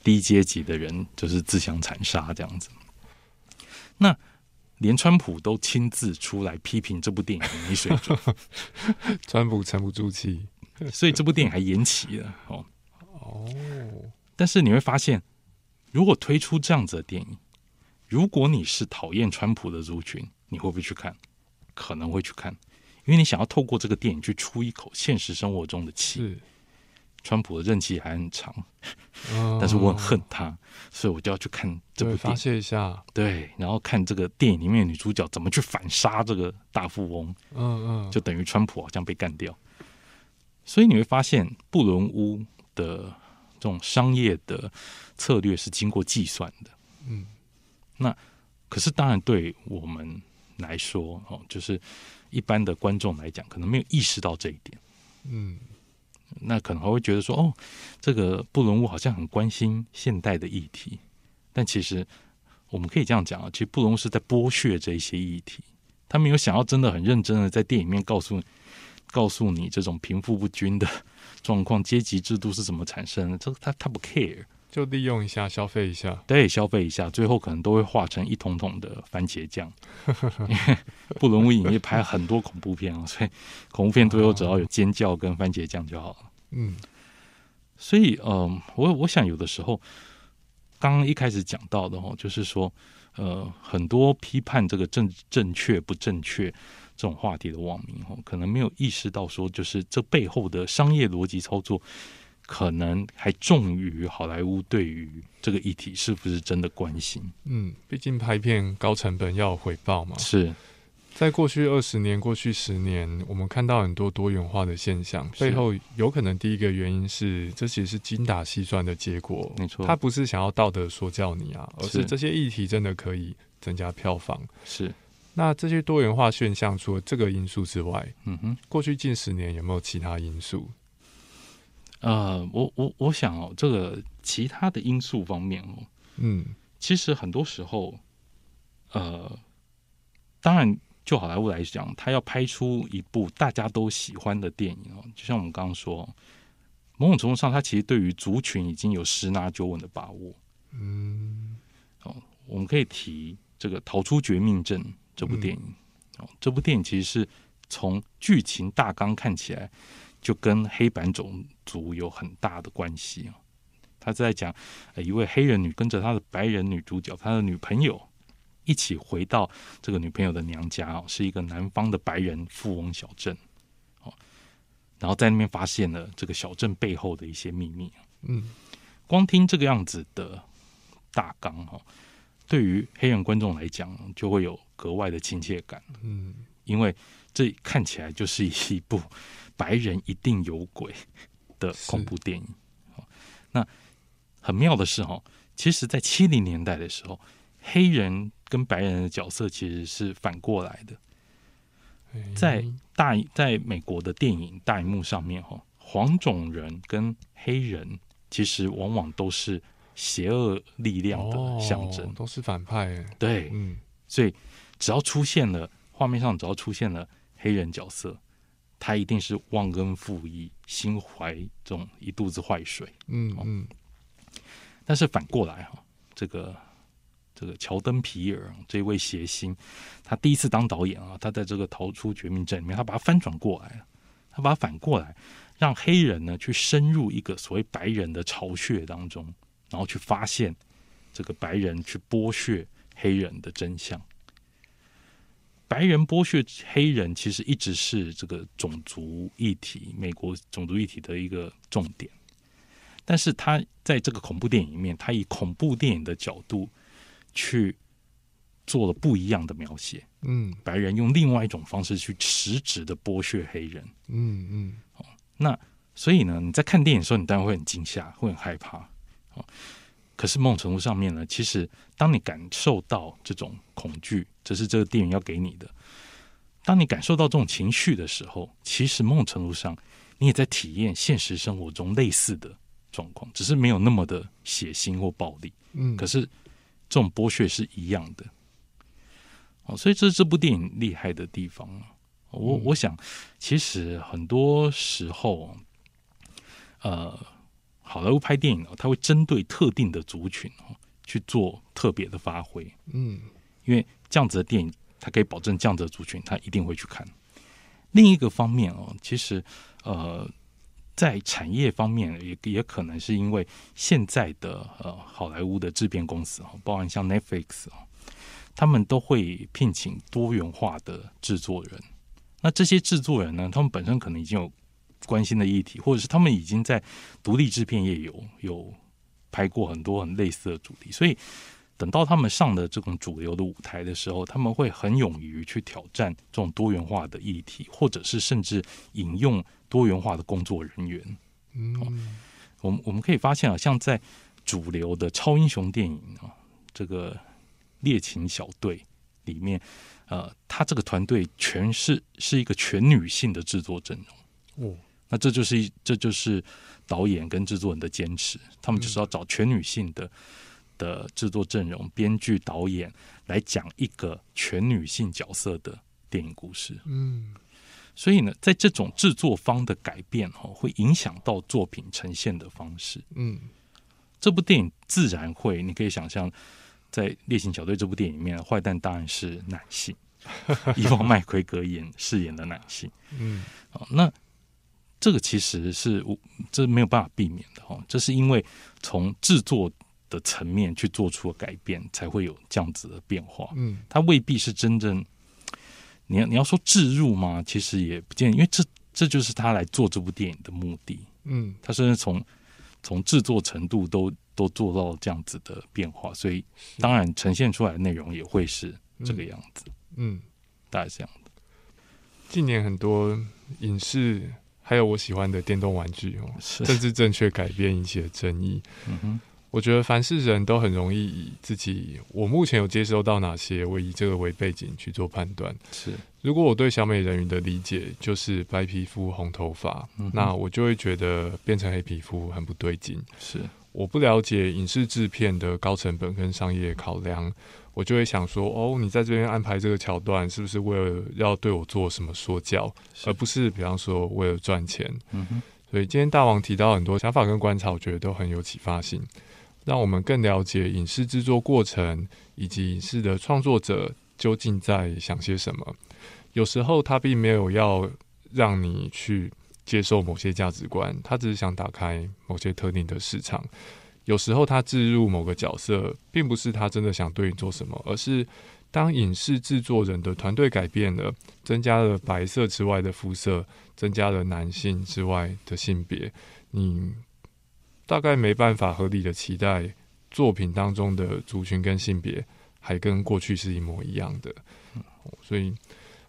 低阶级的人就是自相残杀这样子。那连川普都亲自出来批评这部电影的没水准，[laughs] 川普沉不住气，所以这部电影还延期了哦。哦，但是你会发现，如果推出这样子的电影，如果你是讨厌川普的族群，你会不会去看？可能会去看，因为你想要透过这个电影去出一口现实生活中的气。是，川普的任期还很长，嗯但是我很恨他，所以我就要去看这部电影。泄一下，对，然后看这个电影里面的女主角怎么去反杀这个大富翁，嗯嗯，就等于川普好像被干掉。所以你会发现，布伦屋的这种商业的策略是经过计算的。嗯，那可是当然对我们来说，哦，就是一般的观众来讲，可能没有意识到这一点。嗯那可能还会觉得说，哦，这个布伦屋好像很关心现代的议题，但其实我们可以这样讲啊，其实布伦屋是在剥削这一些议题，他没有想要真的很认真的在电影里面告诉告诉你这种贫富不均的状况、阶级制度是怎么产生的，这个他他不 care，就利用一下，消费一下，对，消费一下，最后可能都会化成一桶桶的番茄酱。因 [laughs] 为布伦屋影业拍很多恐怖片啊，所以恐怖片最后只要有尖叫跟番茄酱就好了。嗯所以，嗯、我我想有的时候，刚刚一开始讲到的哦，就是说，呃，很多批判这个正正确不正确这种话题的网民哦，可能没有意识到说，就是这背后的商业逻辑操作，可能还重于好莱坞对于这个议题是不是真的关心。嗯，毕竟拍片高成本要有回报嘛。是在过去二十年、过去十年，我们看到很多多元化的现象，背后有可能第一个原因是，这其实是精打细算的结果。没错他不是想要道德说教你啊，而是是这些议题真的可以增加票房。是，那这些多元化现象，除了这个因素之外，嗯哼。过去近十年有没有其他因素？呃，我我我想哦，这个其他的因素方面哦，嗯其实很多时候，呃，当然就好莱坞来讲，他要拍出一部大家都喜欢的电影哦，就像我们刚刚说，某种程度上，他其实对于族群已经有十拿九稳的把握。嗯，哦，我们可以提这个《逃出绝命镇》这部电影。哦，这部电影其实是从剧情大纲看起来，就跟黑板种族有很大的关系哦。他在讲一位黑人女跟着他的白人女主角，他的女朋友。一起回到这个女朋友的娘家哦，是一个南方的白人富翁小镇哦，然后在那边发现了这个小镇背后的一些秘密。嗯，光听这个样子的大纲哈，对于黑人观众来讲就会有格外的亲切感。嗯，因为这看起来就是一部白人一定有鬼的恐怖电影。那很妙的是哈，其实，在七零年代的时候。黑人跟白人的角色其实是反过来的，在大在美国的电影大荧幕上面，哈，黄种人跟黑人其实往往都是邪恶力量的象征，都是反派。对，嗯，所以只要出现了画面上，只要出现了黑人角色，他一定是忘恩负义、心怀这种一肚子坏水。嗯嗯，但是反过来哈，这个。这个乔登皮尔这位谐星，他第一次当导演啊，他在这个逃出绝命镇里面，他把它翻转过来了，他把它反过来，让黑人呢去深入一个所谓白人的巢穴当中，然后去发现这个白人去剥削黑人的真相。白人剥削黑人，其实一直是这个种族议题，美国种族议题的一个重点。但是他在这个恐怖电影里面，他以恐怖电影的角度。去做了不一样的描写，嗯，白人用另外一种方式去实质的剥削黑人，嗯嗯，哦，那所以呢，你在看电影的时候，你当然会很惊吓，会很害怕，哦，可是某种程度上面呢，其实当你感受到这种恐惧，这是这个电影要给你的，当你感受到这种情绪的时候，其实某种程度上，你也在体验现实生活中类似的状况，只是没有那么的血腥或暴力，嗯，可是。这种剥削是一样的，哦，所以这是这部电影厉害的地方。我我想，其实很多时候，呃，好莱坞拍电影呢，他会针对特定的族群哦去做特别的发挥。嗯，因为这样子的电影，它可以保证这样子的族群他一定会去看。另一个方面哦，其实呃。在产业方面，也也可能是因为现在的呃好莱坞的制片公司啊，包含像 Netflix 啊，他们都会聘请多元化的制作人。那这些制作人呢，他们本身可能已经有关心的议题，或者是他们已经在独立制片业有有拍过很多很类似的主题，所以等到他们上的这种主流的舞台的时候，他们会很勇于去挑战这种多元化的议题，或者是甚至引用。多元化的工作人员，嗯，我们我们可以发现啊，像在主流的超英雄电影啊，这个猎禽小队里面，呃，他这个团队全是是一个全女性的制作阵容，哦，那这就是这就是导演跟制作人的坚持，他们就是要找全女性的的制作阵容，编剧导演来讲一个全女性角色的电影故事，嗯。所以呢，在这种制作方的改变哈，会影响到作品呈现的方式。嗯，这部电影自然会，你可以想象，在《猎行小队》这部电影里面，坏蛋当然是男性，[laughs] 伊万麦奎格演饰演的男性。嗯，哦，那这个其实是这没有办法避免的哈，这是因为从制作的层面去做出了改变，才会有这样子的变化。嗯，它未必是真正。你要你要说置入吗？其实也不见，因为这这就是他来做这部电影的目的。嗯，他甚至从从制作程度都都做到这样子的变化，所以当然呈现出来的内容也会是这个样子。嗯，大概是这样的。近年很多影视还有我喜欢的电动玩具哦，政治正确改变引起的争议。嗯哼。我觉得凡是人都很容易以自己我目前有接收到哪些，我以这个为背景去做判断。是，如果我对小美人鱼的理解就是白皮肤红头发，那我就会觉得变成黑皮肤很不对劲。是，我不了解影视制片的高成本跟商业考量，我就会想说，哦，你在这边安排这个桥段，是不是为了要对我做什么说教，而不是比方说为了赚钱？嗯哼，所以今天大王提到很多想法跟观察，我觉得都很有启发性，让我们更了解影视制作过程以及影视的创作者究竟在想些什么。有时候他并没有要让你去接受某些价值观，他只是想打开某些特定的市场。有时候他置入某个角色，并不是他真的想对你做什么，而是当影视制作人的团队改变了，增加了白色之外的肤色，增加了男性之外的性别，你大概没办法合理的期待作品当中的族群跟性别还跟过去是一模一样的。所以，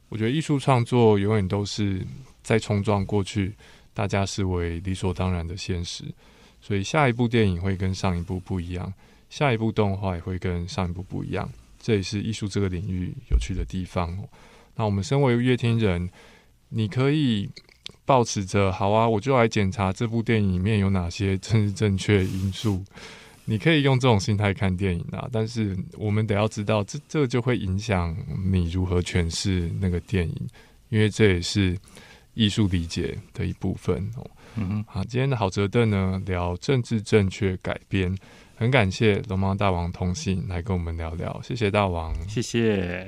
我觉得艺术创作永远都是在冲撞过去大家视为理所当然的现实。所以下一部电影会跟上一部不一样，下一部动画也会跟上一部不一样，这也是艺术这个领域有趣的地方。那我们身为乐听人，你可以保持着好啊，我就来检查这部电影里面有哪些政治正确因素。你可以用这种心态看电影啊，但是我们得要知道，这这就会影响你如何诠释那个电影，因为这也是艺术理解的一部分哦。嗯好，今天的好折凳呢，聊政治正确改编，很感谢龙猫大王通信来跟我们聊聊，谢谢大王，谢谢。